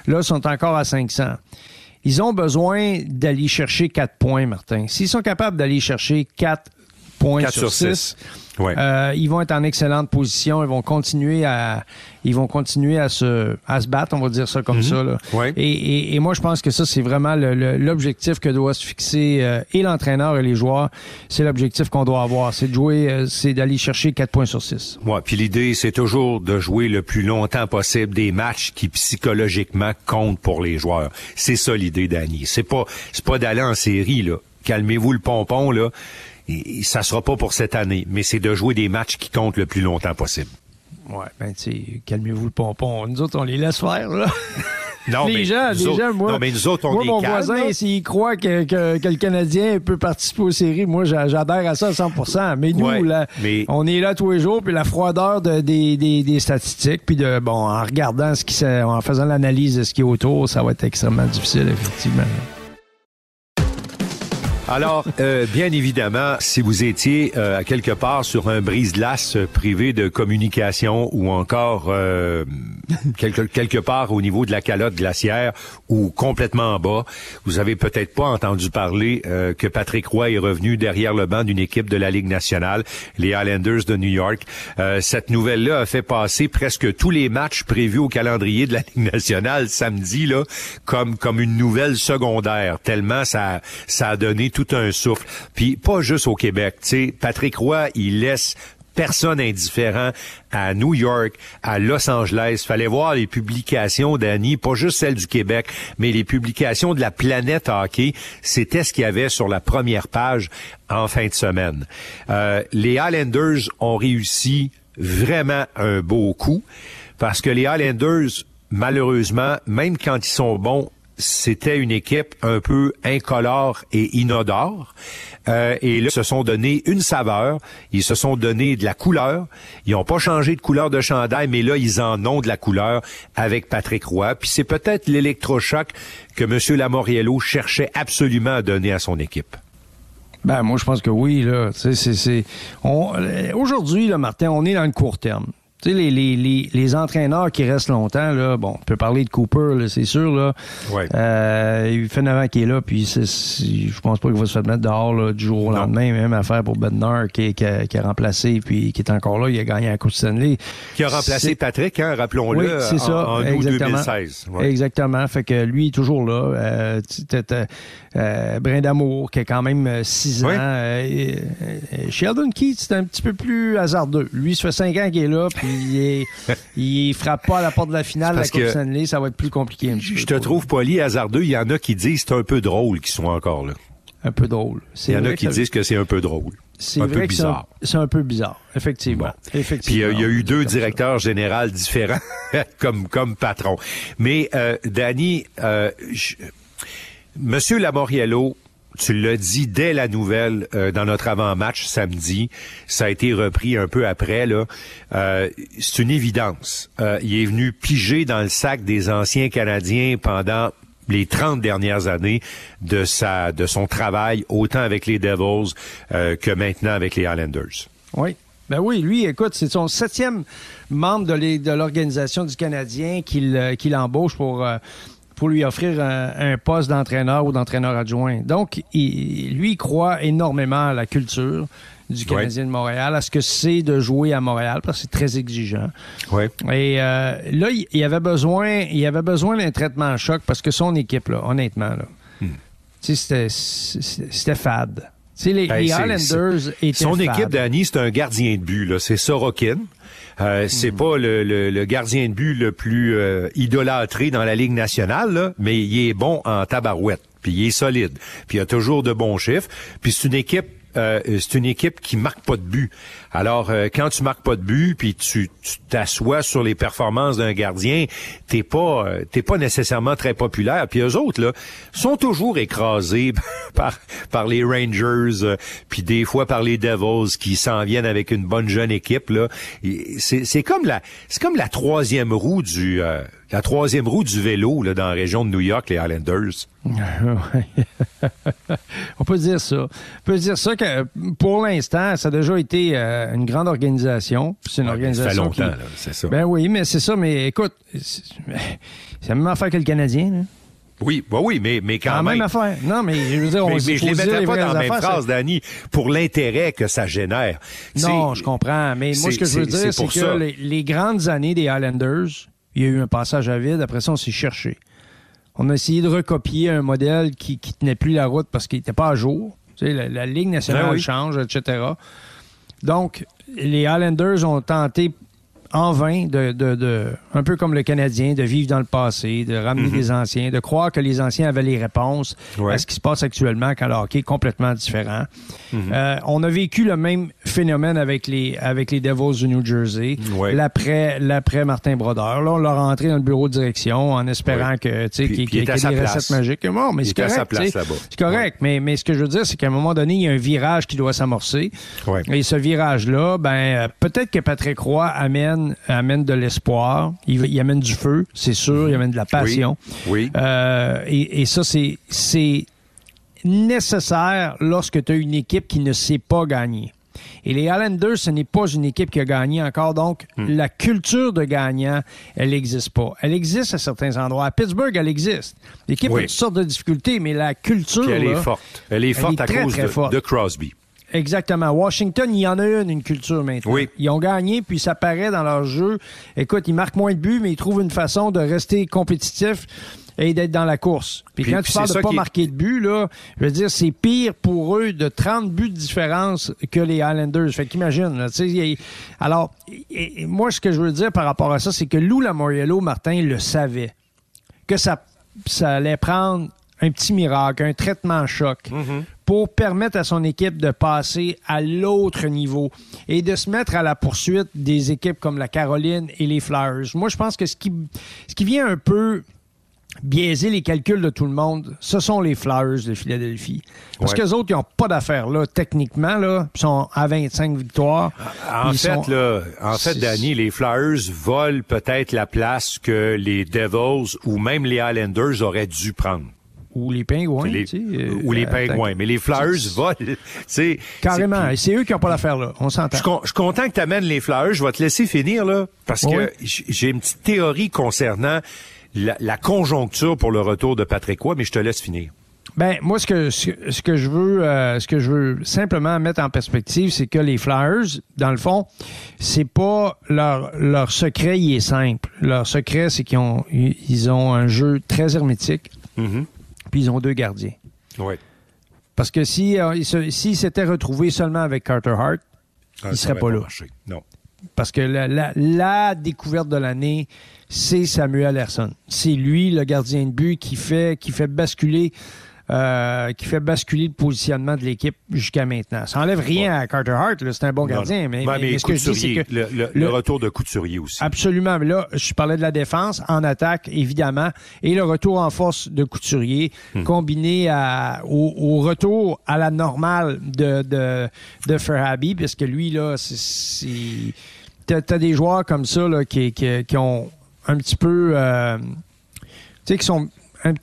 [SPEAKER 3] Là, ils sont encore à 500. Ils ont besoin d'aller chercher quatre points, Martin. S'ils sont capables d'aller chercher quatre points
[SPEAKER 2] 4
[SPEAKER 3] sur
[SPEAKER 2] sur
[SPEAKER 3] 6,
[SPEAKER 2] 6. Ouais.
[SPEAKER 3] euh, ils vont être en excellente position. Ils vont continuer à, ils vont continuer à se, à se battre, on va dire ça comme ça. Là.
[SPEAKER 2] Mhm. Ouais.
[SPEAKER 3] Et, et- et moi, je pense que ça, c'est vraiment l'objectif que doit se fixer euh, et l'entraîneur et les joueurs. C'est l'objectif qu'on doit avoir. C'est de jouer, euh, c'est d'aller chercher 4 points sur 6.
[SPEAKER 2] Ouais, puis l'idée, c'est toujours de jouer le plus longtemps possible des matchs qui psychologiquement comptent pour les joueurs. C'est ça l'idée, Danny. C'est pas, c'est pas d'aller en série, là. Calmez-vous le pompon, là. Et, ça sera pas pour cette année, mais c'est de jouer des matchs qui comptent le plus longtemps possible.
[SPEAKER 3] Ouais, ben, tu calmez-vous le pompon. Nous autres, on les laisse faire, là. [LAUGHS]
[SPEAKER 2] Non,
[SPEAKER 3] les
[SPEAKER 2] mais
[SPEAKER 3] gens,
[SPEAKER 2] nous
[SPEAKER 3] les
[SPEAKER 2] autres-
[SPEAKER 3] gens, moi.
[SPEAKER 2] non, mais nous autres, on
[SPEAKER 3] moi,
[SPEAKER 2] est
[SPEAKER 3] mon voisin, s'il croit que, que, que le Canadien peut participer aux séries, moi, j'a- j'adhère à ça à 100% Mais nous,
[SPEAKER 2] Ouais,
[SPEAKER 3] là,
[SPEAKER 2] mais-
[SPEAKER 3] on est là tous les jours, puis la froideur de, des, des, des statistiques, puis de, bon, en regardant ce qui en faisant l'analyse de ce qui est autour, ça va être extrêmement difficile, effectivement.
[SPEAKER 2] Alors, euh, bien évidemment, si vous étiez euh, quelque part sur un brise-glace privé de communication ou encore euh, quelque, quelque part au niveau de la calotte glaciaire ou complètement en bas, vous avez peut-être pas entendu parler euh, que Patrick Roy est revenu derrière le banc d'une équipe de la Ligue nationale, les Islanders de New York. Euh, cette nouvelle-là a fait passer presque tous les matchs prévus au calendrier de la Ligue nationale samedi là comme comme une nouvelle secondaire tellement ça ça a donné tout un souffle. Puis pas juste au Québec, tu sais, Patrick Roy, il laisse personne indifférent à New York, à Los Angeles. Fallait voir les publications d'Annie, pas juste celles du Québec, mais les publications de la planète hockey. C'était ce qu'il y avait sur la première page en fin de semaine. Euh, les Highlanders ont réussi vraiment un beau coup parce que les Highlanders, malheureusement, même quand ils sont bons, c'était une équipe un peu incolore et inodore. Euh, et là, ils se sont donné une saveur, ils se sont donné de la couleur. Ils n'ont pas changé de couleur de chandail, mais là, ils en ont de la couleur avec Patrick Roy. Puis c'est peut-être l'électrochoc que M. Lamoriello cherchait absolument à donner à son équipe.
[SPEAKER 3] Ben, moi, je pense que oui, là. C'est, c'est, euh, aujourd'hui, là, Martin, on est dans le court terme. Tu sais, les, les, les, les entraîneurs qui restent longtemps, là, bon, on peut parler de Cooper, là, c'est sûr, là.
[SPEAKER 2] Ouais.
[SPEAKER 3] Euh, il fait 9 ans qu'il est là, puis c'est, c'est- je pense pas qu'il va se faire mettre dehors, là, du jour au
[SPEAKER 2] Non.
[SPEAKER 3] lendemain. Même affaire pour Bednar, qui, qui, a, qui a remplacé, puis qui est encore là, il a gagné la Coupe Stanley.
[SPEAKER 2] Qui a remplacé Patrick, hein, rappelons-le,
[SPEAKER 3] Oui, c'est
[SPEAKER 2] en,
[SPEAKER 3] ça,
[SPEAKER 2] en août
[SPEAKER 3] exactement.
[SPEAKER 2] 2016. Ouais.
[SPEAKER 3] Exactement. Fait que lui, il est toujours là. Euh, euh, Brin d'amour, qui a quand même 6 ans.
[SPEAKER 2] Oui.
[SPEAKER 3] Euh, euh, Sheldon Keith, c'est un petit peu plus hasardeux. Lui, ça fait 5 ans qu'il est là, puis il, est, il frappe pas à la porte de la finale de la Coupe Stanley. Ça va être plus compliqué. un
[SPEAKER 2] Je
[SPEAKER 3] peu
[SPEAKER 2] te trouve poli, hasardeux. Il y en a qui disent que c'est un peu drôle qu'ils sont encore là.
[SPEAKER 3] Un peu drôle.
[SPEAKER 2] Il y en a qui
[SPEAKER 3] ça-
[SPEAKER 2] disent que c'est un peu drôle.
[SPEAKER 3] c'est
[SPEAKER 2] un
[SPEAKER 3] vrai
[SPEAKER 2] peu
[SPEAKER 3] que c'est un-
[SPEAKER 2] bizarre.
[SPEAKER 3] C'est un peu bizarre, effectivement.
[SPEAKER 2] Bon. Puis
[SPEAKER 3] effectivement.
[SPEAKER 2] euh, il y a eu deux directeurs généraux différents [LAUGHS] comme comme patron. Mais euh, Danny, euh, je- Monsieur Lamoriello, tu l'as dit dès la nouvelle euh, dans notre avant-match samedi, ça a été repris un peu après là. Euh, c'est une évidence. Euh, il est venu piger dans le sac des anciens Canadiens pendant les 30 dernières années de sa de son travail autant avec les Devils euh, que maintenant avec les Islanders.
[SPEAKER 3] Oui. Ben oui, lui, écoute, c'est son septième membre de l'organisation du Canadien qu'il euh, qu'il embauche pour euh, pour lui offrir un, poste d'entraîneur ou d'entraîneur adjoint. Donc, il, lui, il croit énormément à la culture du Canadien de Montréal, à ce que c'est de jouer à Montréal, parce que c'est très exigeant.
[SPEAKER 2] Ouais.
[SPEAKER 3] Et euh, là, il avait besoin, il avait besoin d'un traitement à choc parce que son équipe, là, honnêtement, là, hmm. c'était, fade. les, les Islanders étaient
[SPEAKER 2] Son équipe, Danny, c'est un gardien de but. C'est Sorokin. Euh, c'est hmm. pas le, le, gardien de but le plus euh, idolâtré dans la Ligue nationale, mais il est bon en tabarouette, puis il est solide, puis il a toujours de bons chiffres. Puis c'est une équipe euh, c'est une équipe qui marque pas de but. Alors, euh, quand tu marques pas de but, puis tu t'assois sur les performances d'un gardien, t'es pas euh, t'es pas nécessairement très populaire. Puis eux autres là sont toujours écrasés [LAUGHS] par par les Rangers, puis des fois par les Devils qui s'en viennent avec une bonne jeune équipe là. C'est comme la c'est comme la troisième roue du la troisième roue du vélo là, dans la région de New York, les Islanders. [LAUGHS]
[SPEAKER 3] On peut dire ça. On peut dire ça que pour l'instant, ça a déjà été euh, une grande organisation. C'est une organisation.
[SPEAKER 2] Ça fait longtemps, c'est ça.
[SPEAKER 3] Ben oui, mais c'est ça. Mais écoute, c'est la même affaire que le Canadien.
[SPEAKER 2] Oui, bah oui, mais, mais quand
[SPEAKER 3] la
[SPEAKER 2] même.
[SPEAKER 3] même affaire. Non, mais je veux dire, on
[SPEAKER 2] mais, mais je les mettrais pas dans la même phrase, Danny, pour l'intérêt que ça génère.
[SPEAKER 3] Non, je comprends. Mais moi, ce que je veux dire, c'est que les, les, grandes années des Highlanders, il y a eu un passage à vide. Après ça, on s'est cherché. On a essayé de recopier un modèle qui, qui tenait plus la route parce qu'il n'était pas à jour. Tu sais, la, Ligue nationale ben change, etc. Donc, les Highlanders ont tenté en vain de, de, de, un peu comme le Canadien, de vivre dans le passé, de ramener mhm. des anciens, de croire que les anciens avaient les réponses à ce qui se passe actuellement quand le hockey est complètement différent. Mhm. euh, on a vécu le même phénomène avec les avec les Devils du New Jersey, l'après l'après Martin Brodeur. Là, on l'a rentré dans le bureau de direction en espérant que tu sais qu'il y ait des recettes magiques. Bon, mais c'est correct. C'est correct, mais mais ce que je veux dire, c'est qu'à un moment donné, il y a un virage qui doit s'amorcer. Et ce virage-là, ben euh, peut-être que Patrick Roy amène amène, de l'espoir, il, amène du feu, c'est sûr, il amène de la passion.
[SPEAKER 2] Oui.
[SPEAKER 3] Euh, et, ça, c'est nécessaire lorsque tu as une équipe qui ne sait pas gagner. Et les Islanders, ce n'est pas une équipe qui a gagné encore. Donc, hmm. la culture de gagnant, elle n'existe pas. Elle existe à certains endroits. À Pittsburgh, elle existe. L'équipe a toutes sortes de difficultés, mais la culture.
[SPEAKER 2] elle est forte. Elle est forte à cause de, Crosby.
[SPEAKER 3] Exactement. Washington, il y en a une, une culture maintenant.
[SPEAKER 2] Oui.
[SPEAKER 3] Ils ont gagné, puis ça paraît dans leur jeu. Écoute, ils marquent moins de buts, mais ils trouvent une façon de rester compétitifs et d'être dans la course. Puis, quand tu parles de pas marquer de but, là, je veux dire, c'est pire pour eux de 30 buts de différence que les Islanders. Fait qu'imagine, là, alors, moi, ce que je veux dire par rapport à ça, c'est que Lou Lamoriello, Martin, le savait. Que ça, ça allait prendre un petit miracle, un traitement choc mm-hmm. Pour permettre à son équipe de passer à l'autre niveau et de se mettre à la poursuite des équipes comme la Caroline et les Flyers. Moi, je pense que ce qui, ce qui vient un peu biaiser les calculs de tout le monde, ce sont les Flyers de Philadelphie. Parce que autres, ils n'ont pas d'affaires là, techniquement, là, ils sont à 25 victoires.
[SPEAKER 2] En fait, là, en fait, Danny, les Flyers volent peut-être la place que les Devils ou même les Islanders auraient dû prendre
[SPEAKER 3] ou les pingouins.
[SPEAKER 2] Euh, ou les pingouins. Mais les Flyers [LAUGHS] volent. [LAUGHS]
[SPEAKER 3] Carrément. C'est eux qui n'ont pas l'affaire là. On s'entend.
[SPEAKER 2] Je suis content que tu amènes les Flyers. Je vais te laisser finir là. Parce que j'ai une petite théorie concernant la, conjoncture pour le retour de Patrick Roy, mais je te laisse finir.
[SPEAKER 3] Ben moi ce que ce, que je veux euh, ce que je veux simplement mettre en perspective c'est que les Flyers dans le fond c'est pas leur leur secret il est simple leur secret c'est qu'ils ont ils ont un jeu très hermétique mm-hmm puis ils ont deux gardiens.
[SPEAKER 2] Oui.
[SPEAKER 3] Parce que si euh, s'ils s'étaient retrouvés seulement avec Carter Hart, ah, ils ne seraient pas, là.
[SPEAKER 2] Non.
[SPEAKER 3] Parce que la, découverte de l'année, c'est Samuel Larson. C'est lui, le gardien de but, qui fait, qui fait basculer euh, qui fait basculer le positionnement de l'équipe jusqu'à maintenant. Ça enlève rien à Carter Hart, c'est un bon gardien. Mais,
[SPEAKER 2] ce que je dis, c'est que le, retour de Couturier aussi.
[SPEAKER 3] Absolument. Mais là, je parlais de la défense en attaque, évidemment, et le retour en force de Couturier, hmm. combiné à, au, retour à la normale de, de, de Ferhabi, parce que lui, là, c'est. T'as as des joueurs comme ça là, qui, qui, qui ont un petit peu. Euh, tu sais, qui sont un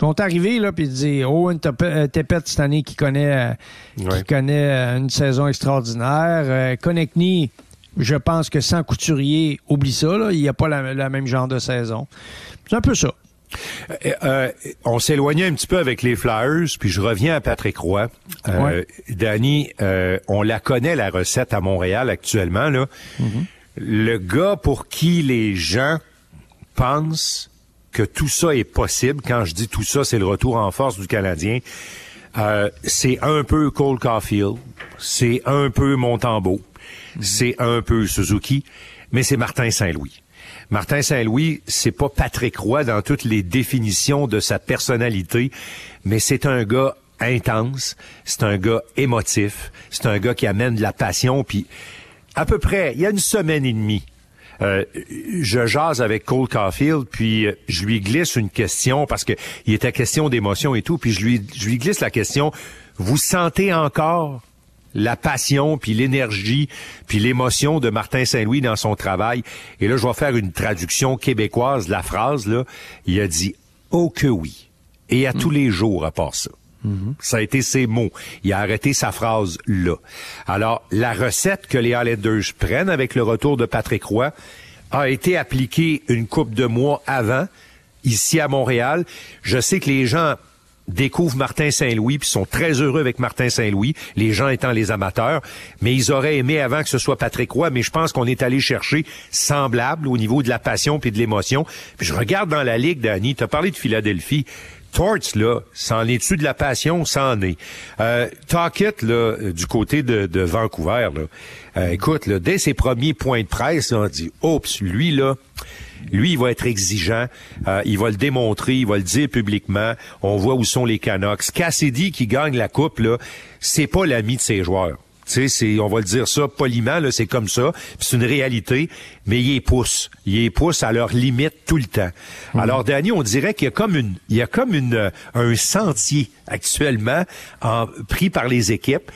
[SPEAKER 3] sont arrivés, là, puis ils disent Owen Tepet cette année qui connaît, qui connaît une saison extraordinaire. Konechny, je pense que sans Couturier, oublie ça, là, il n'y a pas la, même genre de saison. C'est un peu ça.
[SPEAKER 2] Euh, euh, on s'éloignait un petit peu avec les Flyers, puis je reviens à Patrick Roy. Euh, Danny, euh, on la connaît la recette à Montréal actuellement. Là. Mm-hmm. Le gars pour qui les gens pensent que tout ça est possible, quand je dis tout ça, c'est le retour en force du Canadien. c'est un peu Cole Caulfield, c'est un peu Montembeau, mm-hmm. c'est un peu Suzuki, mais c'est Martin Saint-Louis. Martin Saint-Louis, c'est pas Patrick Roy dans toutes les définitions de sa personnalité, mais c'est un gars intense, c'est un gars émotif, c'est un gars qui amène de la passion, puis à peu près, il y a une semaine et demie, euh, je jase avec Cole Caulfield, puis euh, je lui glisse une question parce que il était question d'émotion et tout, puis je lui, je lui glisse la question. Vous sentez encore la passion, puis l'énergie, puis l'émotion de Martin Saint-Louis dans son travail? Et là, je vais faire une traduction québécoise de la phrase. Là. Il a dit « Oh que oui ». Et à tous les jours à part ça. Mm-hmm. Ça a été ses mots. Il a arrêté sa phrase là. Alors, la recette que les Highlanders prennent avec le retour de Patrick Roy a été appliquée une coupe de mois avant, ici à Montréal. Je sais que les gens découvrent Martin Saint-Louis puis sont très heureux avec Martin Saint-Louis, les gens étant les amateurs, mais ils auraient aimé avant que ce soit Patrick Roy, mais je pense qu'on est allé chercher semblable au niveau de la passion puis de l'émotion. Je regarde dans la ligue, Danny, tu parlé de Philadelphie. Torts, là, c'en est-tu de la passion? C'en est. Euh, là, du côté de, Vancouver, là, euh, écoute, là, dès ses premiers points de presse, on dit, oups, lui, là, lui, il va être exigeant. Euh, il va le démontrer. Il va le dire publiquement. On voit où sont les Canucks. Cassidy qui gagne la coupe, là, c'est pas l'ami de ses joueurs. Tu sais, on va le dire ça poliment, là, c'est comme ça. C'est une réalité, mais il les pousse. Il les pousse à leur limite tout le temps. Mhm. Alors, Danny, on dirait qu'il y a comme une, il y a comme une, euh, un sentier actuellement en, pris par les équipes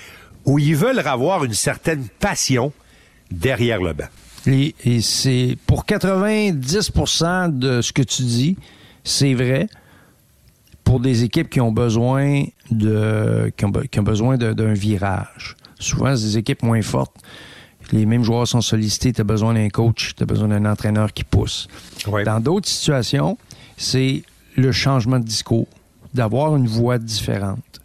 [SPEAKER 2] où ils veulent avoir une certaine passion derrière le banc.
[SPEAKER 3] Et, c'est pour 90% de ce que tu dis, c'est vrai pour des équipes qui ont besoin de qui ont, besoin d'un virage. Souvent, c'est des équipes moins fortes. Les mêmes joueurs sont sollicités, tu as besoin d'un coach, tu as besoin d'un entraîneur qui pousse. Dans d'autres situations, c'est le changement de discours, d'avoir une voix différente.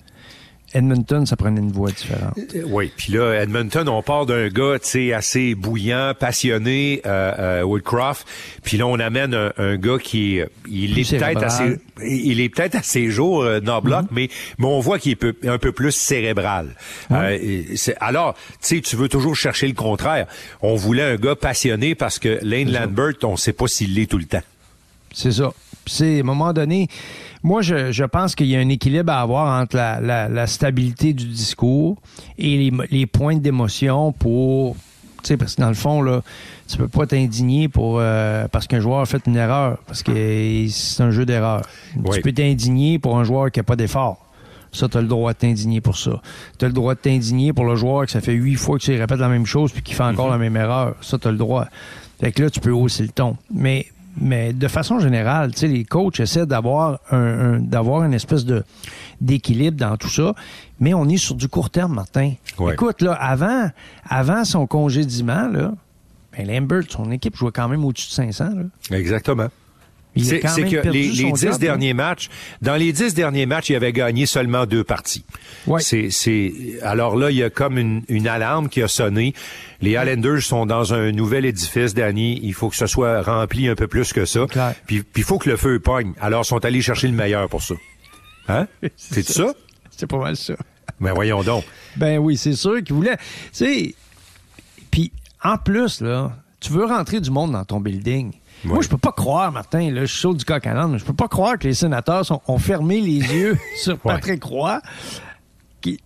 [SPEAKER 3] Edmonton, ça prenait une voix différente.
[SPEAKER 2] Euh, oui, puis là, Edmonton, on part d'un gars, tu sais, assez bouillant, passionné, euh, euh, Woodcroft, puis là, on amène un, gars qui il est peut-être assez, il est peut-être à ses jours euh, Noblock, mm-hmm. mais mais on voit qu'il est un peu plus cérébral. alors, tu sais, tu veux toujours chercher le contraire. On voulait un gars passionné parce que Lane Lambert, on sait pas s'il l'est tout le temps.
[SPEAKER 3] C'est ça. C'est à un moment donné moi, je, pense qu'il y a un équilibre à avoir entre la, stabilité du discours et les, points d'émotion pour tu sais, parce que dans le fond, là, tu peux pas t'indigner pour euh, parce qu'un joueur a fait une erreur, parce que c'est un jeu d'erreur. Tu peux t'indigner pour un joueur qui a pas d'effort. Ça, tu as le droit de t'indigner pour ça. Tu as le droit de t'indigner pour le joueur que ça fait huit fois que tu répètes la même chose puis qui fait encore mm-hmm. la même erreur. Ça, tu as le droit. Fait que là, tu peux hausser le ton. Mais mais de façon générale, tu sais, les coachs essaient d'avoir un, d'avoir une espèce de d'équilibre dans tout ça. Mais on est sur du court terme, Martin. Écoute, là, avant, avant son congédiement, là, ben Lambert, son équipe jouait quand même au-dessus de 500. Là.
[SPEAKER 2] Exactement. C'est que les, dix derniers matchs, dans les dix derniers matchs, il avait gagné seulement deux parties. Ouais. C'est, alors là, il y a comme une, une alarme qui a sonné. Les Highlanders sont dans un nouvel édifice, Danny. Il faut que ce soit rempli un peu plus que ça. Puis il faut que le feu pogne. Alors, ils sont allés chercher le meilleur pour ça. Hein? [LAUGHS] C'est ça?
[SPEAKER 3] C'est pas mal ça.
[SPEAKER 2] Ben voyons donc.
[SPEAKER 3] Ben oui, c'est sûr qu'ils voulaient. Tu sais, puis en plus, là, tu veux rentrer du monde dans ton building. Moi, je peux pas croire, Martin, là, je suis chaud du coq à mais je peux pas croire que les sénateurs ont fermé les [LAUGHS] yeux sur Patrick Roy.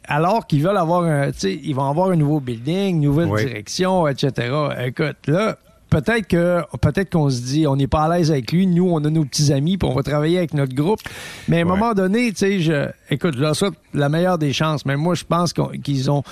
[SPEAKER 3] alors qu'ils veulent avoir un, ils vont avoir un nouveau building, une nouvelle direction, etc. Écoute, là, peut-être que peut-être qu'on se dit on n'est pas à l'aise avec lui, nous on a nos petits amis, puis on va travailler avec notre groupe. Mais à un moment donné, tu sais, je écoute, je leur souhaite la meilleure des chances, mais moi je pense qu'ils ont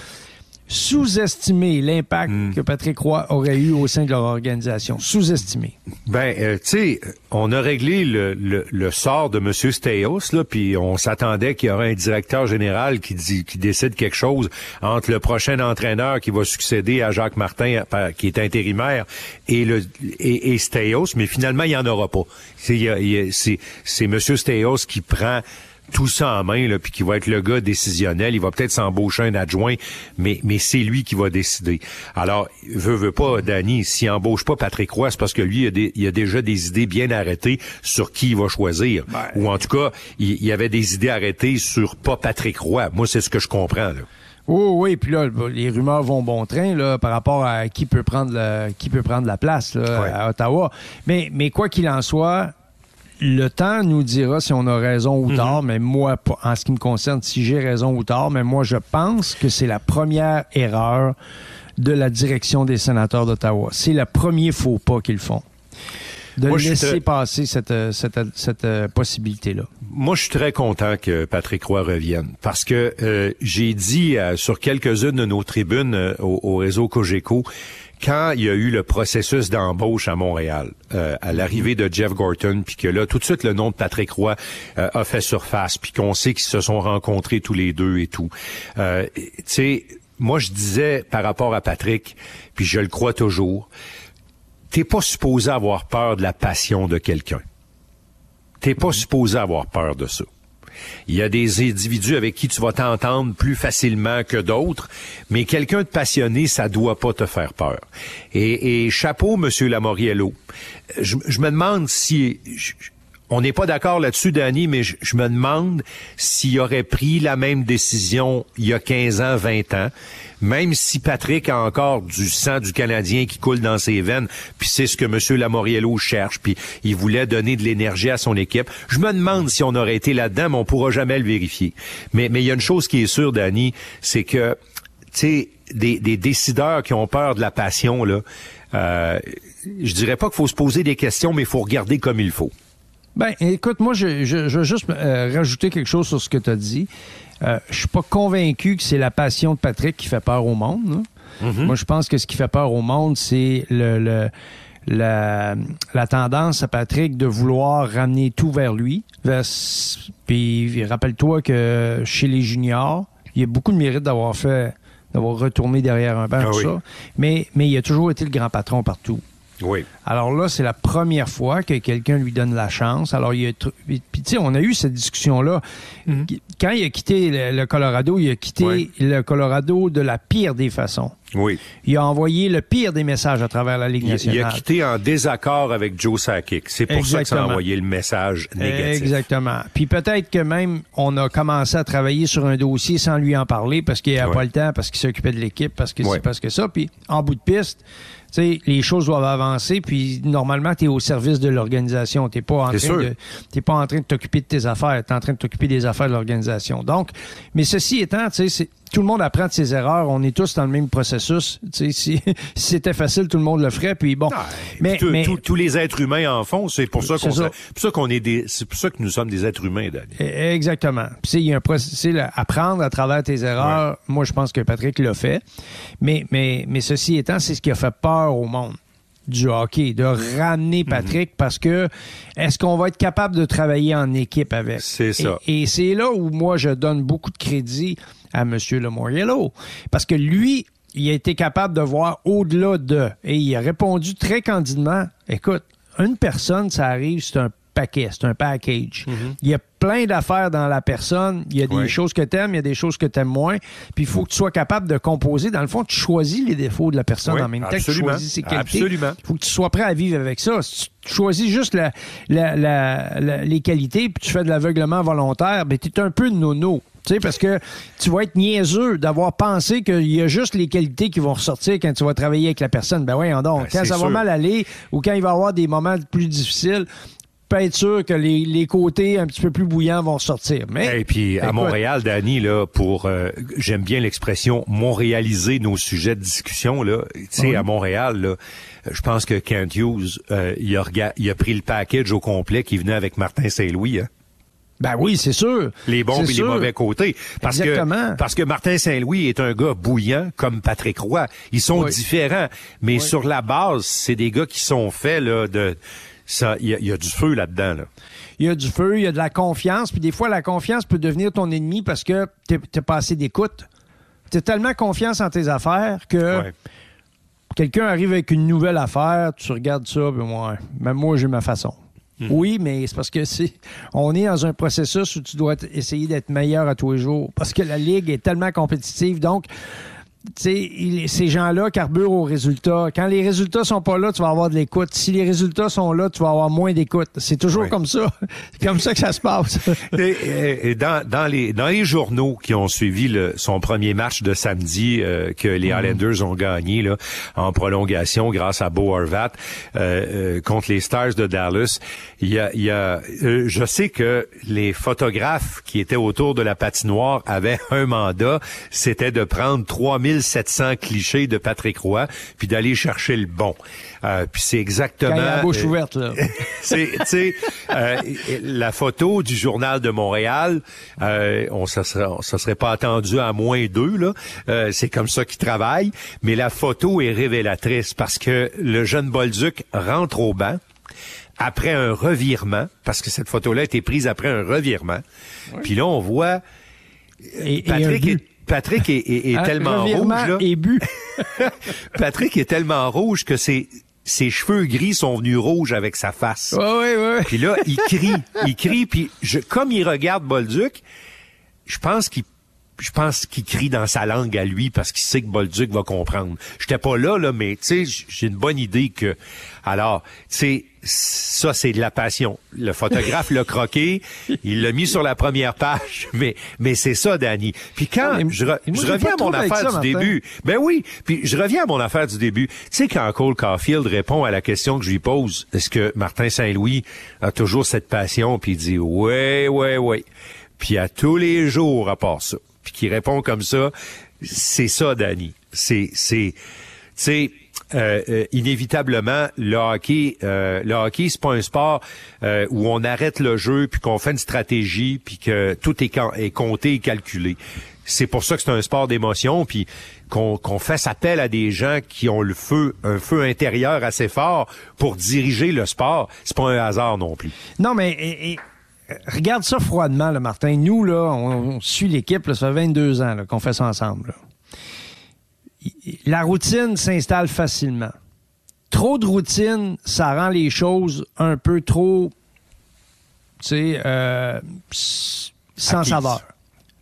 [SPEAKER 3] sous-estimé l'impact
[SPEAKER 2] Hmm.
[SPEAKER 3] que Patrick Roy aurait eu au sein de leur organisation. Sous-estimé.
[SPEAKER 2] Ben, euh, tu sais, on a réglé le, le, le sort de M. Steos, là, puis on s'attendait qu'il y aurait un directeur général qui, dit, qui décide quelque chose entre le prochain entraîneur qui va succéder à Jacques Martin, euh, qui est intérimaire, et le et, et Steos, mais finalement, il n'y en aura pas. C'est M. Steos qui prend tout ça en main, là, puis qui va être le gars décisionnel. Il va peut-être s'embaucher un adjoint, mais, mais c'est lui qui va décider. Alors, veut, veut pas, Danny, s'il embauche pas Patrick Roy, c'est parce que lui, il a, des- il a déjà des idées bien arrêtées sur qui il va choisir. Ou en tout cas, il, il y avait des idées arrêtées sur pas Patrick Roy. Moi, c'est ce que je comprends, là.
[SPEAKER 3] Oh oui, puis là, les rumeurs vont bon train là, par rapport à qui peut prendre le, qui peut prendre la place là,
[SPEAKER 2] Ouais.
[SPEAKER 3] à Ottawa. Mais, mais quoi qu'il en soit, le temps nous dira si on a raison ou tort, mais moi, en ce qui me concerne, si j'ai raison ou tort, mais moi, je pense que c'est la première erreur de la direction des sénateurs d'Ottawa. C'est le premier faux pas qu'ils font. De
[SPEAKER 2] Moi,
[SPEAKER 3] laisser passer cette, euh, cette, cette, euh, possibilité-là.
[SPEAKER 2] Moi, je suis très content que Patrick Roy revienne parce que euh, j'ai dit euh, sur quelques-unes de nos tribunes euh, au, au réseau Cogeco quand il y a eu le processus d'embauche à Montréal, euh, à l'arrivée de Jeff Gorton, puis que là, tout de suite, le nom de Patrick Roy euh, a fait surface, puis qu'on sait qu'ils se sont rencontrés tous les deux et tout. Euh, tu sais, moi, je disais par rapport à Patrick, puis je le crois toujours, t'es pas supposé avoir peur de la passion de quelqu'un. T'es pas supposé avoir peur de ça. Il y a des individus avec qui tu vas t'entendre plus facilement que d'autres, mais quelqu'un de passionné, ça doit pas te faire peur. Et, chapeau, Monsieur Lamoriello. Je, me demande si on n'est pas d'accord là-dessus, Danny, mais je, je me demande s'il aurait pris la même décision il y a 15 ans, 20 ans, même si Patrick a encore du sang du Canadien qui coule dans ses veines, puis c'est ce que M. Lamoriello cherche, puis il voulait donner de l'énergie à son équipe. Je me demande si on aurait été là-dedans, mais on pourra jamais le vérifier. Mais il y a une chose qui est sûre, Danny, c'est que tu sais, des, décideurs qui ont peur de la passion, là, euh, je dirais pas qu'il faut se poser des questions, mais il faut regarder comme il faut.
[SPEAKER 3] Ben, écoute, moi, je veux juste euh, rajouter quelque chose sur ce que tu as dit. Euh, je suis pas convaincu que c'est la passion de Patrick qui fait peur au monde. là. Moi, je pense que ce qui fait peur au monde, c'est le, le- la, la tendance à Patrick de vouloir ramener tout vers lui. Vers- Puis, rappelle-toi que chez les juniors, il y a beaucoup de mérite d'avoir fait, d'avoir retourné derrière un banc,
[SPEAKER 2] Ah
[SPEAKER 3] tout
[SPEAKER 2] oui.
[SPEAKER 3] ça. Mais, mais il a toujours été le grand patron partout.
[SPEAKER 2] Oui.
[SPEAKER 3] Alors là, c'est la première fois que quelqu'un lui donne la chance. Alors, il y a tr- puis tu sais, on a eu cette discussion-là. Quand il a quitté le, le Colorado, il a quitté le Colorado de la pire des façons.
[SPEAKER 2] Oui.
[SPEAKER 3] Il a envoyé le pire des messages à travers la Ligue nationale.
[SPEAKER 2] il a quitté en désaccord avec Joe Sakic. C'est pour ça que ça a envoyé le message négatif.
[SPEAKER 3] Exactement. Puis peut-être que même on a commencé à travailler sur un dossier sans lui en parler parce qu'il n'a
[SPEAKER 2] Ouais.
[SPEAKER 3] pas le temps, parce qu'il s'occupait de l'équipe, parce que c'est parce que ça. Puis en bout de piste, sais, les choses doivent avancer. Puis normalement, tu es au service de l'organisation. T'es pas en train de t'es pas en train de t'occuper de tes affaires. T'es en train de t'occuper des affaires de l'organisation. Donc, mais ceci étant, tu sais, c'est- tout le monde apprend de ses erreurs. On est tous dans le même processus. Si, [LAUGHS] si c'était facile, tout le monde le ferait. Puis bon, mais,
[SPEAKER 2] Tout-
[SPEAKER 3] mais
[SPEAKER 2] tout- tous les êtres humains en font. C'est pour ça qu'on
[SPEAKER 3] C'est ça.
[SPEAKER 2] c'est pour ça qu'on est des c'est pour ça que nous sommes des êtres humains, Danny.
[SPEAKER 3] Eh, Exactement. Puis, il y a un processus, apprendre à travers tes erreurs. Moi, je pense que Patrick l'a fait. Mais, mais, mais ceci étant, c'est ce qui a fait peur au monde du hockey, de ramener
[SPEAKER 2] Mhm.
[SPEAKER 3] Patrick parce que est-ce qu'on va être capable de travailler en équipe avec?
[SPEAKER 2] C'est ça.
[SPEAKER 3] Et, et c'est là où moi, je donne beaucoup de crédit à M. Lemoriello. Parce que lui, il a été capable de voir au-delà de. Et il a répondu très candidement, écoute, une personne, ça arrive, c'est un paquet, c'est un package. Il y a plein d'affaires dans la personne. Il y a des choses que tu aimes, il y a des choses que tu aimes moins. Puis il faut que tu sois capable de composer. Dans le fond, tu choisis les défauts de la personne
[SPEAKER 2] Oui,
[SPEAKER 3] en même temps que tu choisis ses qualités.
[SPEAKER 2] Absolument.
[SPEAKER 3] Il faut que tu sois prêt à vivre avec ça. Si tu choisis juste la- la- la- les qualités puis tu fais de l'aveuglement volontaire, ben tu es un peu nono. Tu sais, parce que tu vas être niaiseux d'avoir pensé qu'il y a juste les qualités qui vont ressortir quand tu vas travailler avec la personne. Ben oui, donc.
[SPEAKER 2] Ben,
[SPEAKER 3] quand ça va mal aller ou quand il va y avoir des moments plus difficiles, peut être sûr que les, les côtés un petit peu plus bouillants vont ressortir. Mais
[SPEAKER 2] Et puis à. Montréal, Danny, là, pour euh, j'aime bien l'expression montréaliser nos sujets de discussion là. Tu sais,
[SPEAKER 3] Oui.
[SPEAKER 2] à Montréal, là, je pense que Kent Hughes, euh, il, a il a pris le package au complet qui venait avec Martin Saint-Louis. Hein?
[SPEAKER 3] Ben oui, c'est sûr.
[SPEAKER 2] Les bons et les mauvais côtés. Parce
[SPEAKER 3] Exactement.
[SPEAKER 2] que, parce que Martin Saint-Louis est un gars bouillant comme Patrick Roy. Ils sont
[SPEAKER 3] Oui.
[SPEAKER 2] différents. Mais sur la base, c'est des gars qui sont faits, là, de, ça, il y, a- il y a du feu là-dedans, là.
[SPEAKER 3] Il y a du feu, il y a de la confiance, puis des fois, la confiance peut devenir ton ennemi parce que t'es t'as pas assez d'écoute. T'as tellement confiance en tes affaires que
[SPEAKER 2] Ouais.
[SPEAKER 3] quelqu'un arrive avec une nouvelle affaire, tu regardes ça, puis moi, même moi, j'ai ma façon.
[SPEAKER 2] Hmm.
[SPEAKER 3] Oui, mais c'est parce que c'est, on est dans un processus où tu dois essayer d'être meilleur à tous les jours parce que la ligue est tellement compétitive. Donc, il- ces gens-là carburent aux résultats. Quand les résultats sont pas là, tu vas avoir de l'écoute. Si les résultats sont là, tu vas avoir moins d'écoute. C'est toujours
[SPEAKER 2] Ouais.
[SPEAKER 3] comme ça. [LAUGHS] C'est comme ça que ça se passe. [LAUGHS]
[SPEAKER 2] Et, et- et dans, dans les dans les journaux qui ont suivi le- son premier match de samedi euh, que les Highlanders ont gagné là en prolongation grâce à Bo Horvat euh, euh, contre les Stars de Dallas, il y a, y a euh, je sais que les photographes qui étaient autour de la patinoire avaient [LAUGHS] un mandat, c'était de prendre 3700 clichés de Patrick Roy puis d'aller chercher le bon. Euh, puis c'est exactement
[SPEAKER 3] Quand il a la bouche
[SPEAKER 2] euh,
[SPEAKER 3] ouverte, là. [LAUGHS]
[SPEAKER 2] c'est, tu sais, euh, la photo du journal de Montréal, euh, on serait, on- ça serait pas attendu à moins deux là. Euh, c'est comme ça qu'ils travaillent, mais la photo est révélatrice parce que le jeune Bolduc rentre au banc après un revirement, parce que cette photo-là a été prise après un revirement. Puis là, on voit
[SPEAKER 3] Et, et un
[SPEAKER 2] Patrick
[SPEAKER 3] but.
[SPEAKER 2] Patrick est, est- est
[SPEAKER 3] Hein,
[SPEAKER 2] tellement rouge. Là. [LAUGHS] Patrick est tellement rouge que ses, ses cheveux gris sont venus rouges avec sa face.
[SPEAKER 3] Oui.
[SPEAKER 2] Puis là, il crie, il crie, puis je, comme il regarde Bolduc, je pense qu'il je pense qu'il crie dans sa langue à lui parce qu'il sait que Bolduc va comprendre. J'étais pas là, là, mais tu sais, j'ai une bonne idée que. Alors, tu sais, ça c'est de la passion. Le photographe l'a croqué, il l'a mis sur la première page, [LAUGHS] mais mais c'est ça, Danny. Puis quand
[SPEAKER 3] mais-
[SPEAKER 2] je, re-
[SPEAKER 3] mais moi,
[SPEAKER 2] je
[SPEAKER 3] j'ai
[SPEAKER 2] reviens à mon affaire
[SPEAKER 3] ça,
[SPEAKER 2] du début, ben oui, puis je reviens à mon affaire du début. Tu sais, quand Cole Caulfield répond à la question que je lui pose, est-ce que Martin Saint-Louis a toujours cette passion, puis il dit ouais, ouais, ouais. Puis à tous les jours à part ça, puis qui répond comme ça, c'est ça, Danny. C'est, c'est, sais, euh, euh, inévitablement, le hockey, euh, le hockey, c'est pas un sport euh, où on arrête le jeu puis qu'on fait une stratégie puis que tout est, compté et calculé. C'est pour ça que c'est un sport d'émotion puis qu'on qu'on fasse appel à des gens qui ont le feu, un feu intérieur assez fort pour diriger le sport. C'est pas un hasard non plus.
[SPEAKER 3] Non, mais et- et, regarde ça froidement, là, Martin. Nous, là, on, on suit l'équipe, là, ça fait 22 ans qu'on fait ça ensemble. là. La routine s'installe facilement. Trop de routine, ça rend les choses un peu trop, tu sais, euh, sans saveur.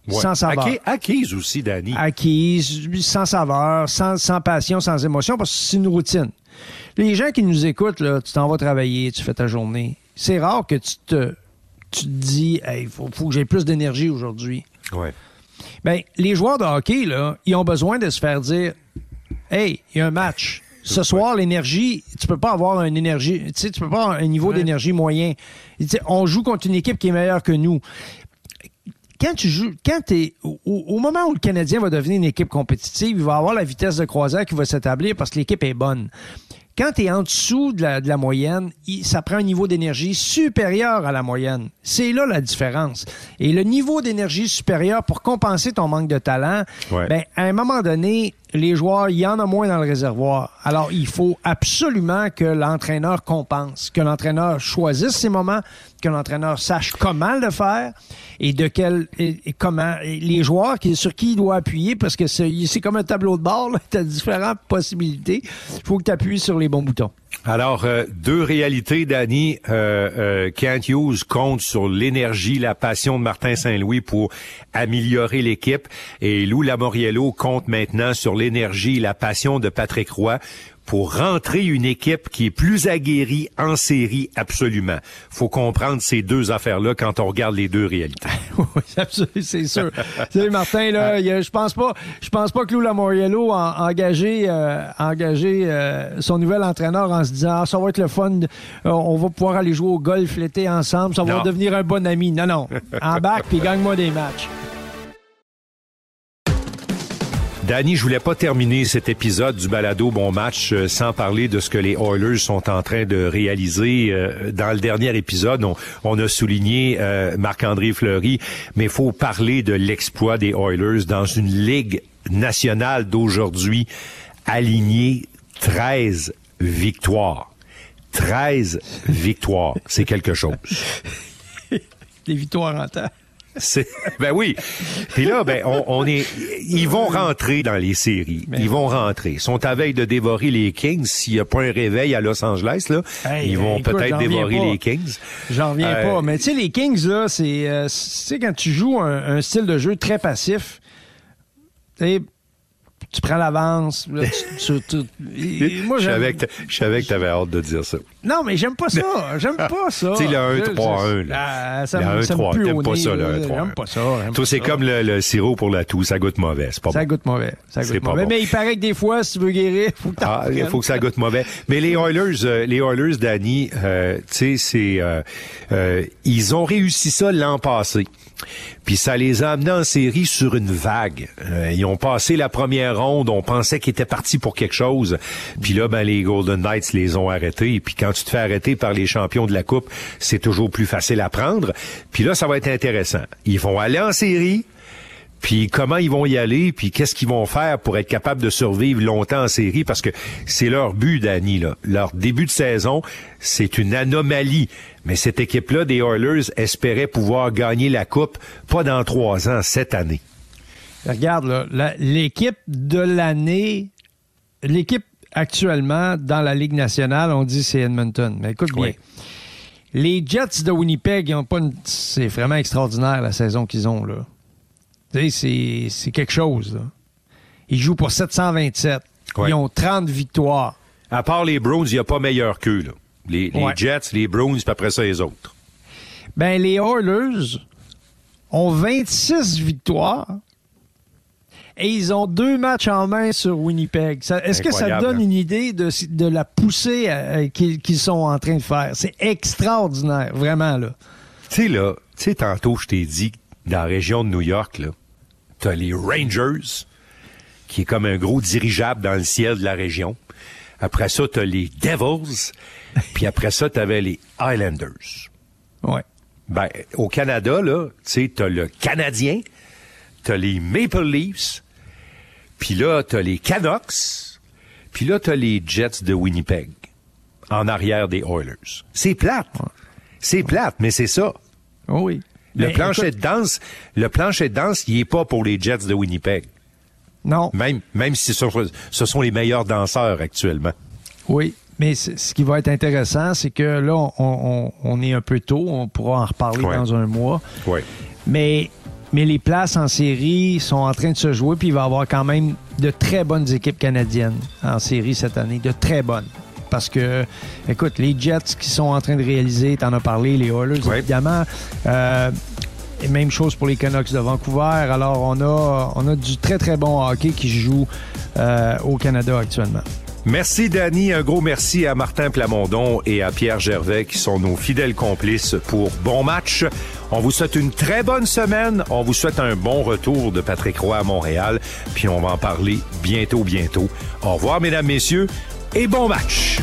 [SPEAKER 2] Ouais.
[SPEAKER 3] Sans saveur.
[SPEAKER 2] Acquis- acquise aussi, Danny.
[SPEAKER 3] acquise, sans saveur, sans, sans passion, sans émotion, parce que c'est une routine. Les gens qui nous écoutent, là, tu t'en vas travailler, tu fais ta journée. C'est rare que tu te, tu te dis, il faut, faut que j'ai plus d'énergie aujourd'hui.
[SPEAKER 2] Ouais.
[SPEAKER 3] Ben, les joueurs de hockey, là, ils ont besoin de se faire dire, hey, il y a un match. Ce soir, l'énergie, tu peux pas avoir une énergie, tu sais, tu peux pas avoir un niveau d'énergie moyen. On joue contre une équipe qui est meilleure que nous quand tu joues, quand t'es, au, au moment où le Canadien va devenir une équipe compétitive, il va avoir la vitesse de croisière qui va s'établir parce que l'équipe est bonne. Quand tu es en dessous de la, de la moyenne, il- ça prend un niveau d'énergie supérieur à la moyenne. C'est là la différence. Et le niveau d'énergie supérieur pour compenser ton manque de talent,
[SPEAKER 2] Ouais.
[SPEAKER 3] ben, à un moment donné, les joueurs, il y en a moins dans le réservoir. Alors, il faut absolument que l'entraîneur compense, que l'entraîneur choisisse ses moments, que l'entraîneur sache comment le faire et de quel et, comment les joueurs qui, sur qui il doit appuyer parce que c'est c'est comme un tableau de bord, [LAUGHS] tu as différentes possibilités. Il faut que tu appuies sur les bons boutons.
[SPEAKER 2] Alors, euh, deux réalités, Danny. Euh, euh, Kent Hughes compte sur l'énergie, la passion de Martin Saint-Louis pour améliorer l'équipe. Et Lou Lamoriello compte maintenant sur l'énergie la passion de Patrick Roy pour rentrer une équipe qui est plus aguerrie en série absolument. faut comprendre ces deux affaires-là quand on regarde les deux réalités. [LAUGHS]
[SPEAKER 3] Oui, absolument, c'est sûr. [LAUGHS] tu sais, Martin, là, il y a- je pense pas, je pense pas que Lou Lamoriello a engagé, euh, engagé euh, son nouvel entraîneur en se disant, ah, ça va être le fun, euh, on va pouvoir aller jouer au golf l'été ensemble, ça va
[SPEAKER 2] Non.
[SPEAKER 3] devenir un bon ami. Non, non. [LAUGHS] Embarque puis gagne-moi des matchs.
[SPEAKER 2] Danny, je voulais pas terminer cet épisode du balado Bon Match euh, sans parler de ce que les Oilers sont en train de réaliser. Euh, dans le dernier épisode, on, a souligné euh, Marc-André Fleury, mais il faut parler de l'exploit des Oilers dans une ligue nationale d'aujourd'hui alignée 13 victoires. 13 victoires, c'est quelque chose. [LAUGHS]
[SPEAKER 3] Des victoires en temps. [LAUGHS]
[SPEAKER 2] ben oui. Puis là, ben on, est, ils vont rentrer dans les séries. Ben ils vont rentrer. Ils sont à veille de dévorer les Kings. S'il n'y a pas un réveil à Los Angeles, là, ils vont peut-être dévorer les Kings.
[SPEAKER 3] J'en reviens euh, pas. Mais tu sais, les Kings là, c'est, euh, tu sais, quand tu joues un, un, style de jeu très passif. Tu tu prends l'avance. moi,
[SPEAKER 2] je savais que tu avais hâte de dire ça.
[SPEAKER 3] Non, mais j'aime pas ça. [LAUGHS] J'aime pas ça.
[SPEAKER 2] Tu sais, le 1-3-1. Ah, ça le 1-3, t'aimes pas ça, le 1-3. J'aime pas ça. Toi, c'est comme le, sirop pour la toux. Ça goûte mauvais. C'est pas
[SPEAKER 3] ça goûte mauvais. Ça goûte mauvais. Mais il paraît que des fois, si tu veux guérir, faut que
[SPEAKER 2] ah, il faut que ça goûte mauvais. Mais les Oilers, euh, les Oilers, Danny, euh, tu sais, c'est, euh, ils ont réussi ça l'an passé. Puis ça les a amenés en série sur une vague. Euh, ils ont passé la première ronde, on pensait qu'ils étaient partis pour quelque chose. Puis là, ben les Golden Knights les ont arrêtés. Et puis quand tu te fais arrêter par les champions de la Coupe, c'est toujours plus facile à prendre. Puis là, ça va être intéressant. Ils vont aller en série. Puis comment ils vont y aller, puis qu'est-ce qu'ils vont faire pour être capables de survivre longtemps en série, parce que c'est leur but, Danny. Là. Leur début de saison, c'est une anomalie. Mais cette équipe-là des Oilers espérait pouvoir gagner la Coupe, pas dans trois ans, cette année.
[SPEAKER 3] Regarde, l'équipe de l'année, l'équipe actuellement dans la Ligue nationale, on dit c'est Edmonton. Mais écoute bien. Les Jets de Winnipeg, ils ont pas c'est vraiment extraordinaire la saison qu'ils ont. là. C'est quelque chose. Ils jouent pour 727. Ils ont 30 victoires.
[SPEAKER 2] À part les Browns, il n'y a pas meilleur qu'eux. Les, Jets, les Browns, puis après ça, les autres.
[SPEAKER 3] Ben, les Oilers ont 26 victoires et ils ont deux matchs en main sur Winnipeg. Est-ce que ça donne hein? une idée de, de la poussée euh, qu'ils sont en train de faire? C'est extraordinaire, vraiment, là.
[SPEAKER 2] Tu sais, là, tu sais, tantôt, je t'ai dit, dans la région de New York, là, t'as les Rangers, qui est comme un gros dirigeable dans le ciel de la région. Après ça, t'as les Devils. [LAUGHS] Puis après ça, t'avais les Highlanders.
[SPEAKER 3] Ouais.
[SPEAKER 2] Ben, au Canada, là, tu sais, t'as le Canadien, t'as les Maple Leafs, puis là, t'as les Canucks, puis là, t'as les Jets de Winnipeg, en arrière des Oilers. C'est plate. C'est plate, mais c'est ça.
[SPEAKER 3] Oh oui.
[SPEAKER 2] Le plancher de danse, le plancher de danse, il est pas pour les Jets de Winnipeg.
[SPEAKER 3] Non.
[SPEAKER 2] Même, même si ce sont les meilleurs danseurs actuellement.
[SPEAKER 3] Oui. Mais ce qui va être intéressant, c'est que là, on, est un peu tôt. On pourra en reparler dans un mois.
[SPEAKER 2] Oui.
[SPEAKER 3] Mais, mais les places en série sont en train de se jouer, puis il va y avoir quand même de très bonnes équipes canadiennes en série cette année. De très bonnes. Parce que, écoute, les Jets qui sont en train de réaliser, t'en as parlé, les Oilers, évidemment. Euh, et même chose pour les Canucks de Vancouver. Alors, on a, on a du très, très bon hockey qui joue euh, au Canada actuellement.
[SPEAKER 2] Merci, Danny. Un gros merci à Martin Plamondon et à Pierre Gervais qui sont nos fidèles complices pour bon match. On vous souhaite une très bonne semaine. On vous souhaite un bon retour de Patrick Roy à Montréal. Puis on va en parler bientôt, bientôt. Au revoir, mesdames, messieurs, et bon match!